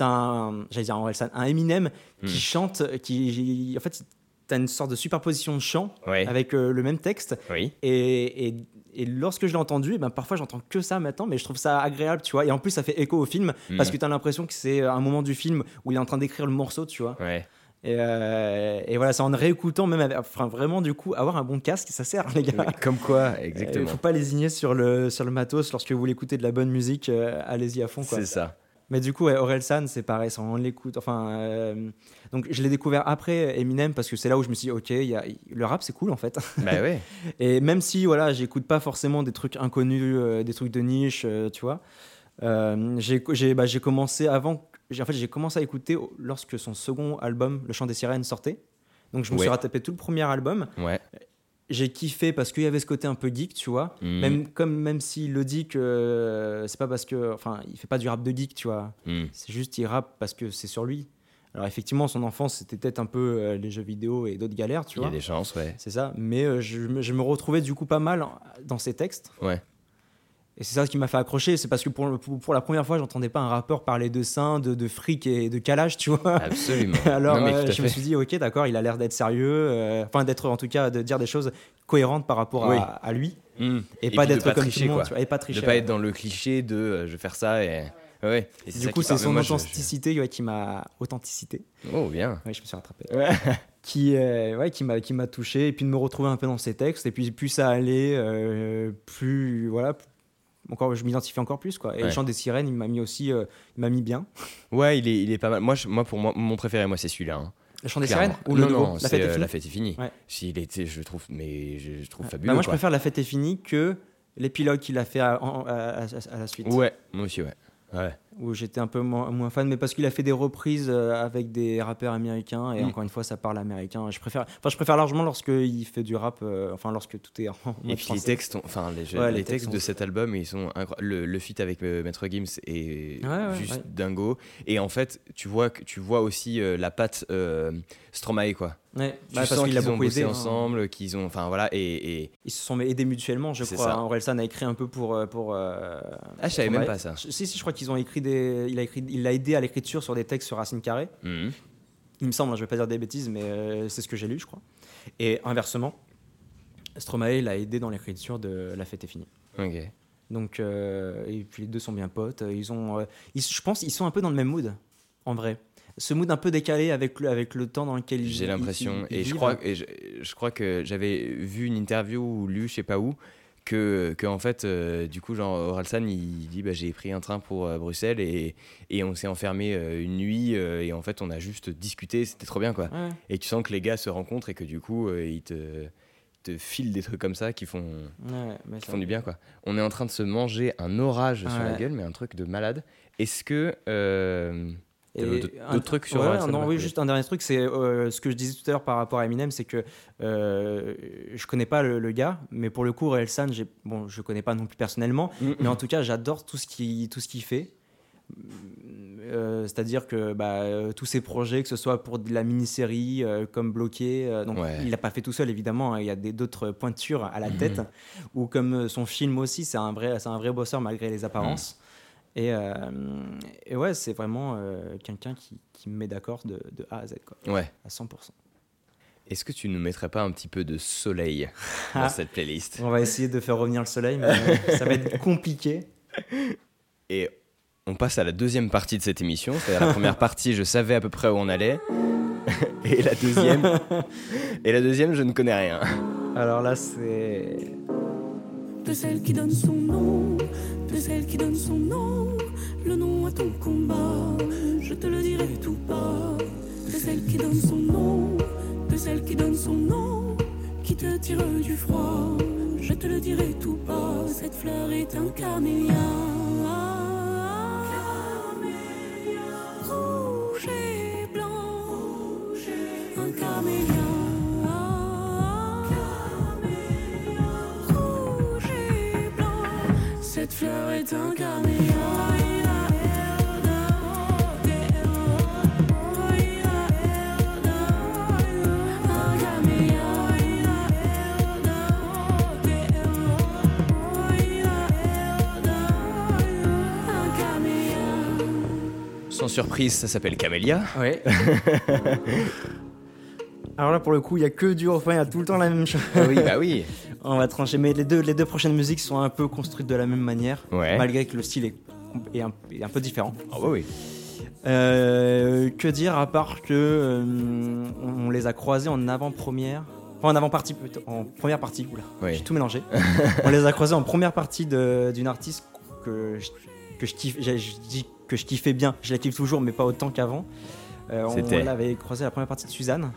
un, j'allais dire un Eminem Hmm. qui chante, qui, en fait, t'as une sorte de superposition de chant Ouais. avec euh, le même texte. Oui. Et, et, et lorsque je l'ai entendu, eh ben, parfois j'entends que ça maintenant, mais je trouve ça agréable, tu vois. Et en plus, ça fait écho au film parce Hmm. que t'as l'impression que c'est un moment du film où il est en train d'écrire le morceau, tu vois. Ouais. Et, euh, et voilà, c'est en réécoutant, même avec- enfin, vraiment, du coup, avoir un bon casque, ça sert, les gars. Comme quoi, Il exactement. faut pas lésigner sur le, sur le matos lorsque vous voulez écouter de la bonne musique, euh, allez-y à fond. Quoi. C'est ça. Mais du coup, ouais, Orelsan, c'est pareil, ça, on l'écoute. Enfin, euh, donc je l'ai découvert après Eminem parce que c'est là où je me suis dit, ok, il y a, le rap c'est cool en fait. bah ouais. Et même si, voilà, j'écoute pas forcément des trucs inconnus, euh, des trucs de niche, euh, tu vois. j'ai bah, j'ai commencé avant. En fait, j'ai commencé à écouter lorsque son second album, Le Chant des Sirènes, sortait. Donc je me suis rattrapé tout le premier album. Ouais. J'ai kiffé parce qu'il y avait ce côté un peu geek, tu vois. Mhm. Même, comme, même s'il le dit que euh, c'est pas parce que. Enfin, il fait pas du rap de geek, tu vois. Hmm. C'est juste, il rappe parce que c'est sur lui. Alors, effectivement, son enfance, c'était peut-être un peu euh, les jeux vidéo et d'autres galères, tu Il y a vois. des chances, ouais. C'est ça. Mais euh, je, me- je me retrouvais du coup pas mal dans ses textes. Ouais. Et c'est ça qui m'a fait accrocher. C'est parce que pour, le- pour, pour la première fois, j'entendais pas un rappeur parler de seins, de, de fric et de calage, tu vois. Absolument. Alors, Non, euh, je me fait. suis dit, ok, d'accord, il a l'air d'être sérieux. euh, Enfin, d'être en tout cas, de dire des choses cohérentes par rapport Oui. à, à lui. Hmm. Et, Et pas d'être comme tricher, tout le monde. vois, et pas tricher. De pas être dans le cliché de euh, je vais faire ça et. Ouais. Et Du coup, c'est son moi, je- authenticité ouais, qui m'a authenticité. je- Oh, bien. Ouais, je me suis rattrapé. Ouais. Qui, euh, ouais, qui m'a qui m'a touché et puis de me retrouver un peu dans ses textes et puis plus ça allait, euh, plus voilà, plus- encore je m'identifiais encore plus quoi. Et le chant des sirènes, il m'a mis aussi, euh, il m'a mis bien. Ouais, il est, il est pas mal. Moi, je- moi, pour moi, mon préféré, moi, c'est celui-là. hein. Le chant des Clairement. sirènes ou le non, nouveau non, La c'est fête est euh, finie la fête est finie. Ouais. Était, je trouve, mais je, je trouve Bah, fabuleux. moi, je préfère La fête est finie que l'épilogue qu'il a fait à, en- à- à- à la suite. Ouais, moi aussi, ouais. Ouais. Où j'étais un peu moins, moins fan, mais parce qu'il a fait des reprises euh, avec des rappeurs américains, et Mm. encore une fois, ça parle américain. Je préfère, enfin, je préfère largement lorsqu'il fait du rap, euh, enfin, lorsque tout est en Et puis les textes, ont- enfin les, Ouais, les les textes textes de cet album, ils sont incroyables. Le, le feat avec euh, Maître Gims est Ouais, juste ouais. dingo. Et en fait, tu vois que tu vois aussi euh, la patte Stromae quoi. Ouais, Tu bah, sens qu'ils ont beaucoup bossé aidé. hein. ensemble, qu'ils ont, enfin voilà, et, et- Ils se sont aidés mutuellement, je crois. hein. Orelsan a écrit un peu pour. pour ah je savais même pas ça. Si, si, je crois qu'ils ont écrit des. Il a écrit, il l'a aidé à l'écriture sur des textes sur Racine Carré. Mhm. Il me semble, hein, je vais pas dire des bêtises, mais euh, c'est ce que j'ai lu, je crois. Et inversement, Stromae l'a aidé dans l'écriture de La fête est finie. Donc, euh, et puis les deux sont bien potes. Ils ont, euh, ils- je pense, ils sont un peu dans le même mood, en vrai. Ce mood un peu décalé avec le, avec le temps dans lequel ils. J'ai l'impression, et je crois, et je, je crois que j'avais vu une interview ou lu, je sais pas où, que, que en fait, euh, du coup, genre Oralsan, il dit, bah, j'ai pris un train pour euh, Bruxelles et, et on s'est enfermé euh, une nuit et en fait, on a juste discuté, c'était trop bien, quoi. Ouais. Et tu sens que les gars se rencontrent et que du coup, ils te, te filent des trucs comme ça qui font, Ouais, mais qui ça- font du bien, quoi. On est en train de se manger un orage sur la gueule, mais un truc de malade. Est-ce que d'autres- un- trucs sur ouais, Orelsan non, oui, juste un dernier truc, c'est euh, ce que je disais tout à l'heure par rapport à Eminem, c'est que euh, je connais pas le, le gars, mais pour le coup, Orelsan, j'ai bon, je connais pas non plus personnellement, Mm. mais en tout cas, j'adore tout ce qui tout ce qu'il fait. Euh, C'est-à-dire que bah, euh, tous ses projets, que ce soit pour de la mini-série comme Bloqué, donc Ouais. il n'a pas fait tout seul évidemment, hein, il y a d'autres pointures à la tête, ou comme son film aussi, c'est un vrai, c'est un vrai bosseur malgré les apparences. Et, euh, et ouais, c'est vraiment euh, quelqu'un qui, qui me met d'accord de, de A à Z, quoi, Ouais. à 100%. Est-ce que tu nous mettrais pas un petit peu de soleil dans cette playlist? On va essayer de faire revenir le soleil, mais euh, ça va être compliqué. Et on passe à la deuxième partie de cette émission. C'est-à-dire la première partie, je savais à peu près où on allait. Et la deuxième, et la deuxième, je ne connais rien. Alors là, c'est. de celle qui donne son nom, de celle qui donne son nom, le nom à ton combat, je te le dirai tout bas, de celle qui donne son nom, de celle qui donne son nom, qui te tire du froid, je te le dirai tout bas, cette fleur est un camélia. Cette fleur est un. Sans surprise, ça s'appelle Camélia. Ouais. Alors là, pour le coup, il y a que du refrain, il y a tout le temps la même chose. Ah oui, bah oui. On va trancher, mais les deux, les deux prochaines musiques sont un peu construites de la même manière, Ouais. malgré que le style est, est un, est un peu différent. Ah bah oui. Euh, que dire à part que euh, on, on les a croisés en avant-première, enfin en avant-partie plutôt, en première partie, oula, Oui. j'ai tout mélangé. on les a croisés en première partie d'une artiste que je, que je kiffe, je dis que je kiffais bien, je la kiffe toujours, mais pas autant qu'avant. Euh, on l'avait croisé à la première partie de Suzanne.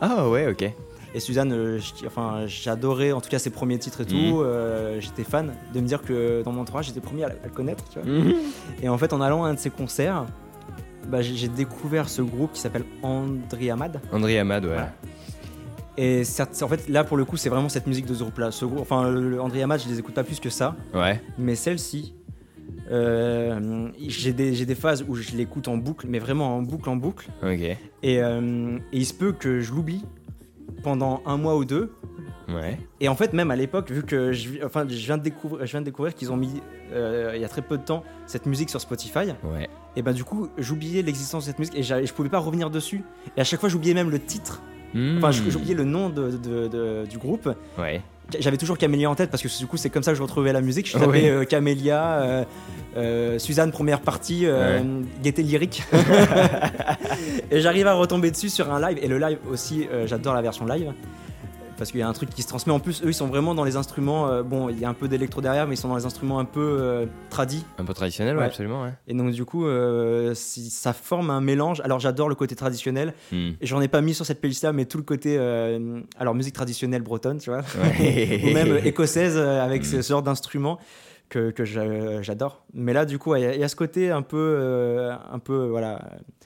Ah ouais, ok. Et Suzanne, euh, enfin, j'adorais en tout cas ses premiers titres et tout. Mhm. euh, j'étais fan de me dire que dans mon entourage, j'étais premier à, le connaître. Tu vois. Mhm. Et en fait, en allant à un de ses concerts, bah, j'ai découvert ce groupe qui s'appelle André Amad. André Hamad, ouais. Voilà. Et en fait, là pour le coup, c'est vraiment cette musique de ce groupe-là. Ce groupe, enfin, le, le André Amad, je les écoute pas plus que ça, Ouais. mais celle-ci, euh, j'ai des, phases où je l'écoute en boucle, mais vraiment en boucle, en boucle. Ok. Et, euh, et il se peut que je l'oublie pendant un mois ou deux. Ouais. Et en fait, même à l'époque, vu que je, enfin, je viens de découvrir, je viens de découvrir qu'ils ont mis euh, il y a très peu de temps cette musique sur Spotify. Ouais. Et ben du coup, j'oubliais l'existence de cette musique et je pouvais pas revenir dessus. Et à chaque fois, j'oubliais même le titre. Enfin, Hmm. j'oubliais le nom de, de- de- du groupe. Ouais. J'avais toujours Camélia en tête parce que du coup, c'est comme ça que je retrouvais la musique. Je tapais Oui. euh, Camélia, euh, euh, Suzanne première partie, euh, Gaieté lyrique. et j'arrive à retomber dessus sur un live. Et le live aussi, j'adore la version live. Parce qu'il y a un truc qui se transmet. En plus, eux, ils sont vraiment dans les instruments. euh, bon, il y a un peu d'électro derrière, mais ils sont dans les instruments un peu euh, tradis. Un peu traditionnel, ouais, Ouais. absolument, ouais. Et donc, du coup, euh, si- ça forme un mélange. Alors, j'adore le côté traditionnel. Hmm. Et j'en ai pas mis sur cette playlist-là, mais tout le côté. euh, alors, musique traditionnelle bretonne, tu vois. Ou même écossaise avec Mm. ce genre d'instruments que, que j'a- j'adore. Mais là, du coup, il y, a- il y a ce côté un peu. euh, un peu, voilà.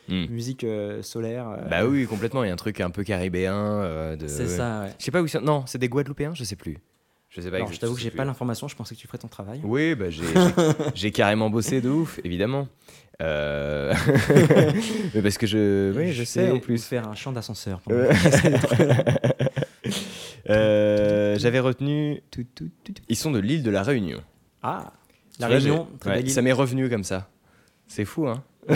Hmm. Musique euh, solaire. euh, Bah oui, complètement. Il y a un truc un peu caribéen. de... C'est ça, ouais. Je sais pas où c'est. Non, c'est des Guadeloupéens, je sais plus. Je sais pas. Alors, exact- je t'avoue que j'ai pas l'information, je pensais que tu ferais ton travail. Oui, bah j'ai carrément bossé de ouf, évidemment. Euh, Mais parce que je, oui, je sais en plus. faire un chant d'ascenseur. Euh, J'avais retenu. Ils sont de l'île de la Réunion. Ah, la vois, Réunion, ouais, ça m'est revenu comme ça. C'est fou, hein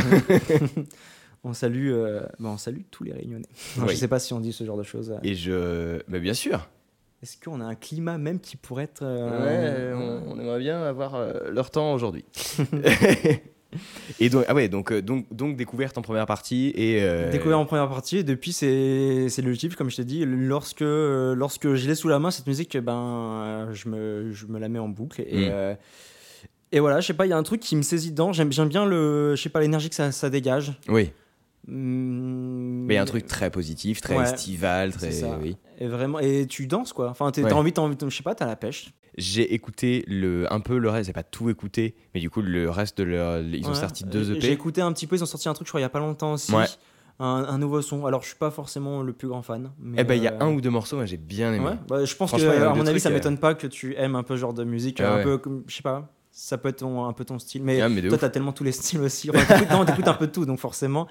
On salue, euh, bah, on salue tous les Réunionnais. Non, Je Oui. sais pas si on dit ce genre de choses. Et je. Bah, bien sûr. Est-ce qu'on a un climat même qui pourrait être. Ouais, euh, on, on aimerait bien avoir euh, leur temps aujourd'hui. et donc, ah ouais, donc, euh, donc, donc découverte en première partie et. euh, Découvert en première partie, et depuis c'est c'est le type, comme je t'ai dit, lorsque, euh, lorsque je l'ai sous la main, cette musique, ben, je, me, je me la mets en boucle. Et, Mm. euh, et voilà, je sais pas, il y a un truc qui me saisit dedans, j'aime j'aime bien le, je sais pas, l'énergie que ça, ça dégage. Oui, mais y a un truc très positif, très Ouais, estival, très. ça. Oui. Et vraiment, et tu danses quoi. Enfin, t'as Ouais. envie, t'as envie, je sais pas, t'as la pêche. J'ai écouté le, un peu le reste, j'ai pas tout écouté, mais du coup, le reste de leur. Ils ont sorti deux Euh, EP. J'ai écouté un petit peu, ils ont sorti un truc, je crois, il y a pas longtemps aussi. Un, un nouveau son. Alors, je suis pas forcément le plus grand fan. Mais Eh ben, il y a euh, un ou deux morceaux, j'ai bien aimé. Bah, je pense que, à mon avis, trucs, ça euh, m'étonne pas que tu aimes un peu ce genre de musique, Ah un peu je sais pas, ça peut être ton- un peu ton style. Mais, Ah, mais toi, t'as tellement tous les styles aussi. Enfin, t'écoutes un peu de tout, donc forcément.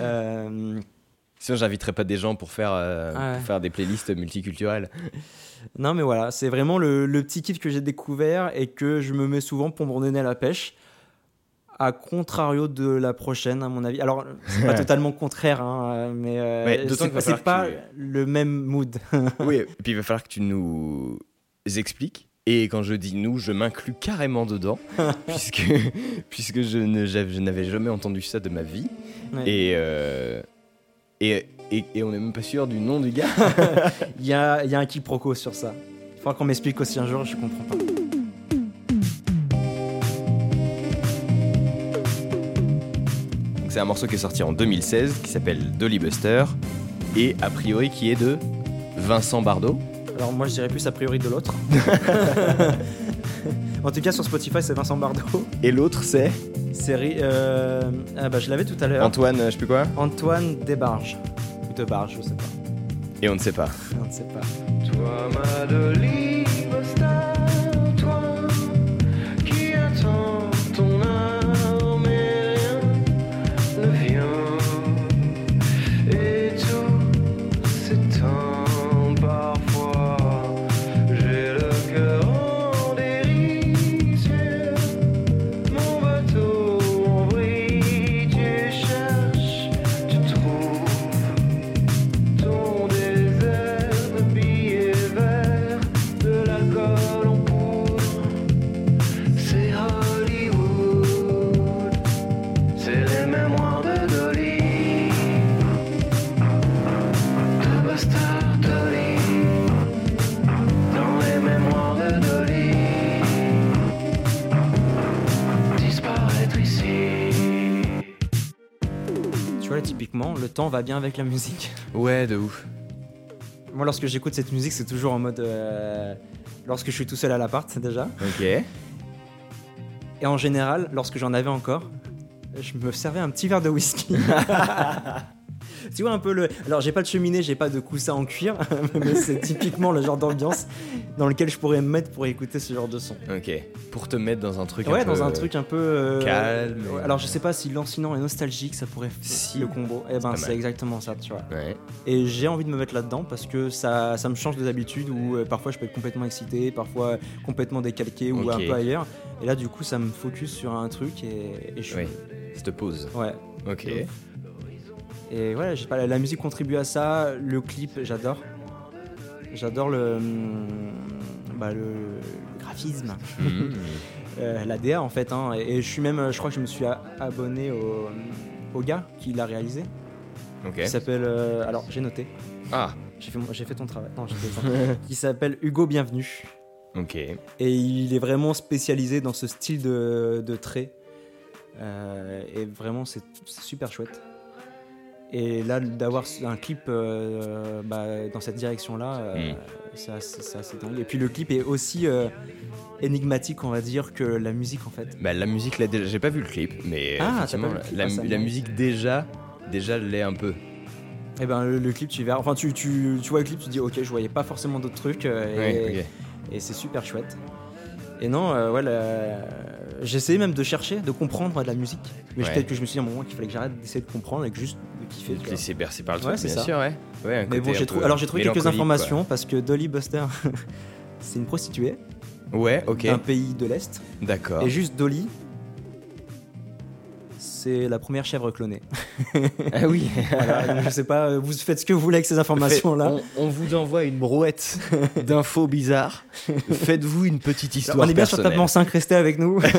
Euh, Sinon, j'inviterais pas des gens pour faire, euh, Ah ouais. pour faire des playlists multiculturelles. non, mais voilà, c'est vraiment le, le petit kiff que j'ai découvert et que je me mets souvent pour me redonner à la pêche. À contrario de la prochaine, à mon avis. Alors, c'est pas totalement contraire, hein, mais euh, d'autant c'est pas que le même mood. oui, et puis il va falloir que tu nous expliques. Et quand je dis nous, je m'inclus carrément dedans, puisque, puisque je, ne- j'avais- je n'avais jamais entendu ça de ma vie. Ouais. Et, euh, et, et, et on n'est même pas sûr du nom du gars. Il y a, y a un quiproquo sur ça. Il faudra qu'on m'explique aussi un jour, je comprends pas. Donc, C'est un morceau qui est sorti en 2016, qui s'appelle Dolly Buster, et a priori qui est de Vincent Bardot. Alors moi je dirais plus a priori de l'autre. en tout cas sur Spotify c'est Vincent Bardot. Et l'autre c'est Série. euh, ah bah je l'avais tout à l'heure. Antoine, euh, je sais plus quoi. Antoine Desbarges. Ou Debarges, je sais pas. Et on ne sait pas. On ne sait pas. Toi, ma le temps va bien avec la musique. Ouais, de ouf. Moi lorsque j'écoute cette musique c'est toujours en mode. euh, lorsque je suis tout seul à l'appart déjà. Ok. Et en général lorsque j'en avais encore, je me servais un petit verre de whisky. tu vois un peu le. Alors j'ai pas de cheminée, j'ai pas de coussin en cuir, mais c'est typiquement le genre d'ambiance dans lequel je pourrais me mettre pour écouter ce genre de son. Ok. Pour te mettre dans un truc. Ouais, un peu, dans un truc un peu euh, calme. ouais, alors je sais pas si lancinant et nostalgique ça pourrait faire Si. le combo. Eh ben c'est exactement ça, tu vois. Ouais. Et j'ai envie de me mettre là-dedans parce que ça, ça me change des habitudes où euh, parfois je peux être complètement excité, parfois complètement décalqué ou un peu ailleurs. Et là du coup ça me focus sur un truc et, et je suis. Oui. Cette pause. Ouais. Ok. Et pas la, musique contribue à ça, le clip j'adore. J'adore le, hum, bah, le, le graphisme. Euh, la DA en fait. hein. et, et je suis même, je crois que je me suis abonné au, au gars qui l'a réalisé. Ok. Qui s'appelle. euh, alors j'ai noté. Ah, J'ai fait, mon- j'ai fait ton travail. Non, j'ai fait qui s'appelle Hugo Bienvenu. ok. Et il est vraiment spécialisé dans ce style de, de trait. Euh, et vraiment, c'est c'est super chouette. Et là, d'avoir un clip euh, bah, dans cette direction-là, euh, Mm. c'est assez, dingue. Et puis le clip est aussi euh, énigmatique, on va dire, que la musique en fait. Bah, la musique, là, déjà, j'ai pas vu le clip, mais Ah, effectivement, clip, la, ah, la musique déjà, déjà l'est un peu. Et ben le, le clip, tu verras. Enfin, tu, tu, tu vois le clip, tu dis, ok, je voyais pas forcément d'autres trucs. euh, et c'est super chouette. Et non, euh, ouais, la- essayé même de chercher, de comprendre de la musique. Mais Ouais. peut-être que je me suis dit à un moment qu'il fallait que j'arrête d'essayer de comprendre et que juste de kiffer. tu Te laisser bercer par le Ouais, truc, bien ça. sûr, ouais. ouais Mais bon, j'ai trouvé, alors j'ai trouvé quelques informations parce que Dolly Buster, c'est une prostituée. Ouais, ok. d'un pays de l'Est. D'accord. Et juste Dolly, c'est la première chèvre clonée. Ah oui. Voilà, donc je sais pas, vous faites ce que vous voulez avec ces informations-là. On, on vous envoie une brouette d'infos bizarres. Faites-vous une petite histoire. On est bien sur. Tapement 5, restez avec nous.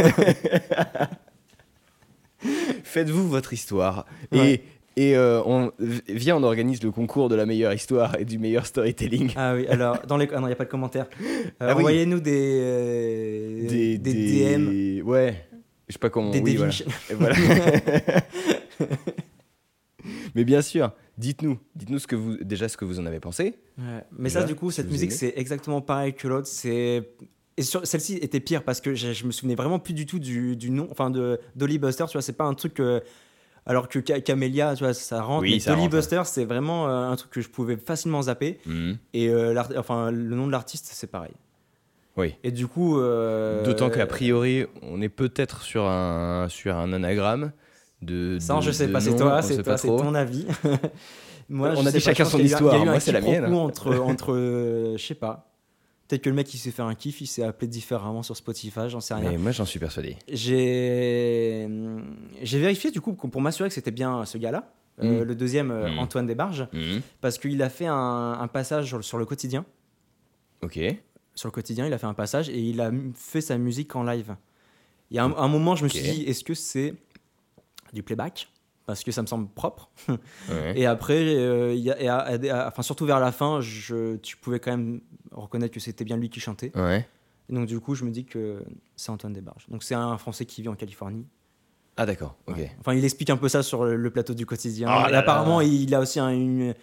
Faites-vous votre histoire. Ouais. Et, et euh, on, viens, on organise le concours de la meilleure histoire et du meilleur storytelling. Ah oui, alors, dans les... ah non, il n'y a pas de commentaires. Euh, Ah oui. Envoyez-nous des, euh, des, DM. Ouais. Je sais pas comment. Des oui, voilà. Vinci. Et voilà. Mais bien sûr, dites-nous, dites-nous ce que vous, déjà ce que vous en avez pensé. Ouais, Mais Déjà, ça, du coup, cette musique, c'est exactement pareil que l'autre. C'est et celle-ci était pire parce que je, je me souvenais vraiment plus du tout du, du nom, enfin de Dolly Buster. Tu vois, c'est pas un truc. que- alors que Ca- Camélia, tu vois, ça rentre. Oui, mais ça Dolly rentre, Buster, c'est vraiment euh, un truc que je pouvais facilement zapper. Mhm. Et euh, enfin, le nom de l'artiste, c'est pareil. Oui. Et du coup. euh, D'autant qu'a priori, on est peut-être sur un, sur un anagramme de. Ça, de- je sais pas, c'est toi, c'est toi, c'est ton avis. Moi, On je a dit chacun son histoire, moi, c'est la mienne. Entre, entre euh, je sais pas. Peut-être que le mec il s'est fait un kiff, il s'est appelé différemment sur Spotify, j'en sais rien. Mais moi, j'en suis persuadé. J'ai j'ai vérifié du coup pour m'assurer que c'était bien ce gars-là. Euh, Mm. le deuxième, euh, Mm. Antoine Desbarges, Mhm. parce qu'il a fait un, un passage sur, le- sur le quotidien. Ok. Sur le quotidien, il a fait un passage et il a fait sa musique en live. Il y a un, un moment, je me suis dit, est-ce que c'est du playback? Parce que ça me semble propre. Ouais. Et après, euh, y a- et à- et à- enfin, surtout vers la fin, je, tu pouvais quand même reconnaître que c'était bien lui qui chantait. Ouais. Et donc, du coup, je me dis que c'est Antoine Desbarges. Donc, c'est un Français qui vit en Californie. Ah d'accord. Ok. Enfin, il explique un peu ça sur le, le plateau du quotidien. Oh là là. apparemment, il a aussi un- une.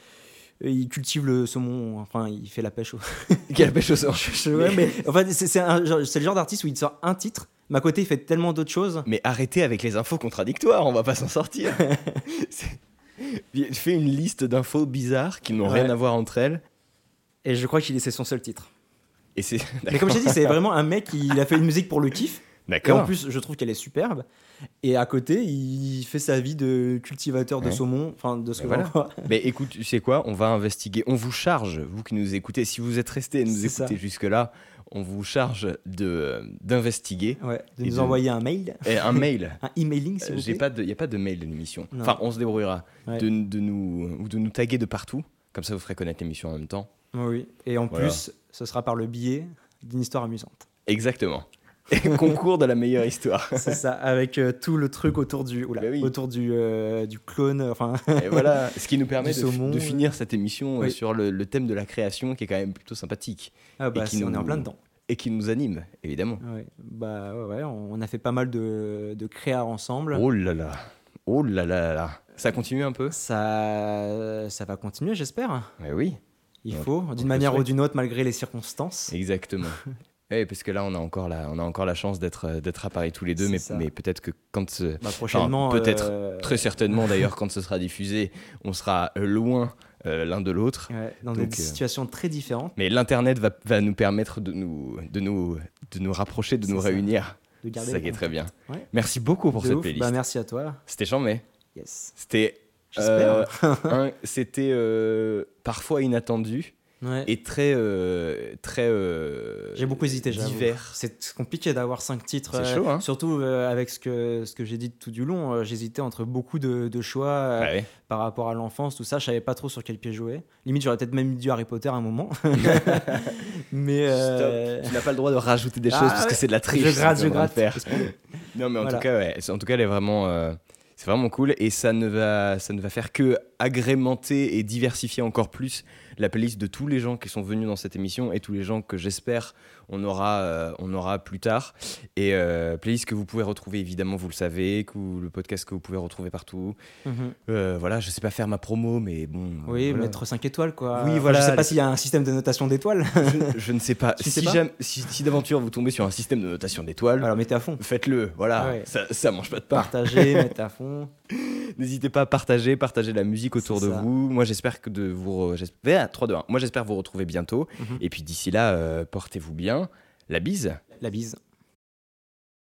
Il cultive le saumon, enfin, il fait la pêche au. Quelle pêche au sang. Ouais, mais en fait, c'est le genre d'artiste où il sort un titre, mais à côté, il fait tellement d'autres choses. Mais arrêtez avec les infos contradictoires, on va pas s'en sortir. C'est- Fais une liste d'infos bizarres qui n'ont rien à voir entre elles. Et je crois qu'il c'est son seul titre. Et c'est. Mais comme je t'ai dit, c'est vraiment un mec qui il a fait une musique pour le kiff. Et en plus, je trouve qu'elle est superbe. Et à côté, il fait sa vie de cultivateur de Ouais. saumon, enfin de ce que Ben j'en vois. Mais écoute, tu sais quoi On va investiguer. On vous charge, vous qui nous écoutez, si vous êtes resté à nous écouter jusque-là, on vous charge de d'investiguer. Ouais, de Et nous de- envoyer un mail, Et un mail. un emailing, s'il Euh, vous plaît. pas de, y a pas de mail de l'émission. Enfin, on se débrouillera Ouais. de, de nous ou de nous taguer de partout. Comme ça, vous ferez connaître l'émission en même temps. Oui, et en Voilà. plus, ce sera par le biais d'une histoire amusante. Exactement. Et concours de la meilleure histoire. C'est ça, avec euh, tout le truc autour du, oula, Bah oui. autour du, euh, du clone, enfin. Et voilà, ce qui nous permet de, saumon, de ouais. finir cette émission euh, Oui. sur le, le thème de la création qui est quand même plutôt sympathique Ah bah, qui c'est- on est nous- en plein dedans. et qui nous anime, évidemment. Ouais, bah ouais, on a fait pas mal de, de créas ensemble. Oh là là, oh là là là. Ça continue un peu? Ça, ça va continuer, j'espère. Ouais, Oui, Il faut, d'une manière ou d'une autre, malgré les circonstances. exactement. Oui, parce que là, on a encore la, on a encore la chance d'être, euh, d'être à Paris tous les deux, mais, mais peut-être que quand, ce- Bah, prochainement, peut-être, euh, très certainement d'ailleurs, quand ce sera diffusé, on sera euh, loin euh, l'un de l'autre. ouais, dans Donc, des euh, situations très différentes. Mais l'internet va, va nous permettre de nous, de nous, de nous rapprocher, de nous ça. réunir. De garder ça qui est très bien. Ouais. Merci beaucoup pour De cette ouf. playlist. Bah, merci à toi. C'était chambé. Yes. C'était c'était parfois inattendu Ouais. et très euh, très euh, J'ai beaucoup hésité, divers. C'est compliqué d'avoir cinq titres. Euh, chaud, hein. Surtout euh, avec ce que, ce que j'ai dit tout du long. euh, J'hésitais entre beaucoup de, de choix Ouais. par rapport à l'enfance, tout ça. Je savais pas trop sur quel pied jouer. Limite, j'aurais peut-être même dû Harry Potter à un moment. Mais. Stop. Tu n'as pas le droit de rajouter des Ah choses parce que c'est de la triche. je gratte, je gratte. faire. Non mais en Voilà. tout cas ouais. En tout cas elle est vraiment C'est vraiment cool et ça ne va, ça ne va faire que agrémenter et diversifier encore plus la playlist de tous les gens qui sont venus dans cette émission et tous les gens que j'espère on aura, euh, on aura plus tard. Et euh, playlist que vous pouvez retrouver évidemment, vous le savez, que le podcast que vous pouvez retrouver partout. Mhm. Euh, voilà, je sais pas faire ma promo, mais bon. Oui, voilà. mettre 5 étoiles, quoi. Oui, Enfin, voilà. Je sais pas s'il y a un système de notation d'étoiles. je, je ne sais pas. Tu sais si, pas jamais- si, si d'aventure vous tombez sur un système de notation d'étoiles, Alors, mettez à fond. faites-le. Voilà, ouais. ça, ça mange pas de pain. Partagez, mettez à fond. N'hésitez pas à partager, partager la musique autour de vous. Moi, j'espère que de vous. re- j'espère- 3, 2, 1. Moi, j'espère vous retrouver bientôt. Mhm. Et puis d'ici là, euh, portez-vous bien. La bise. La bise.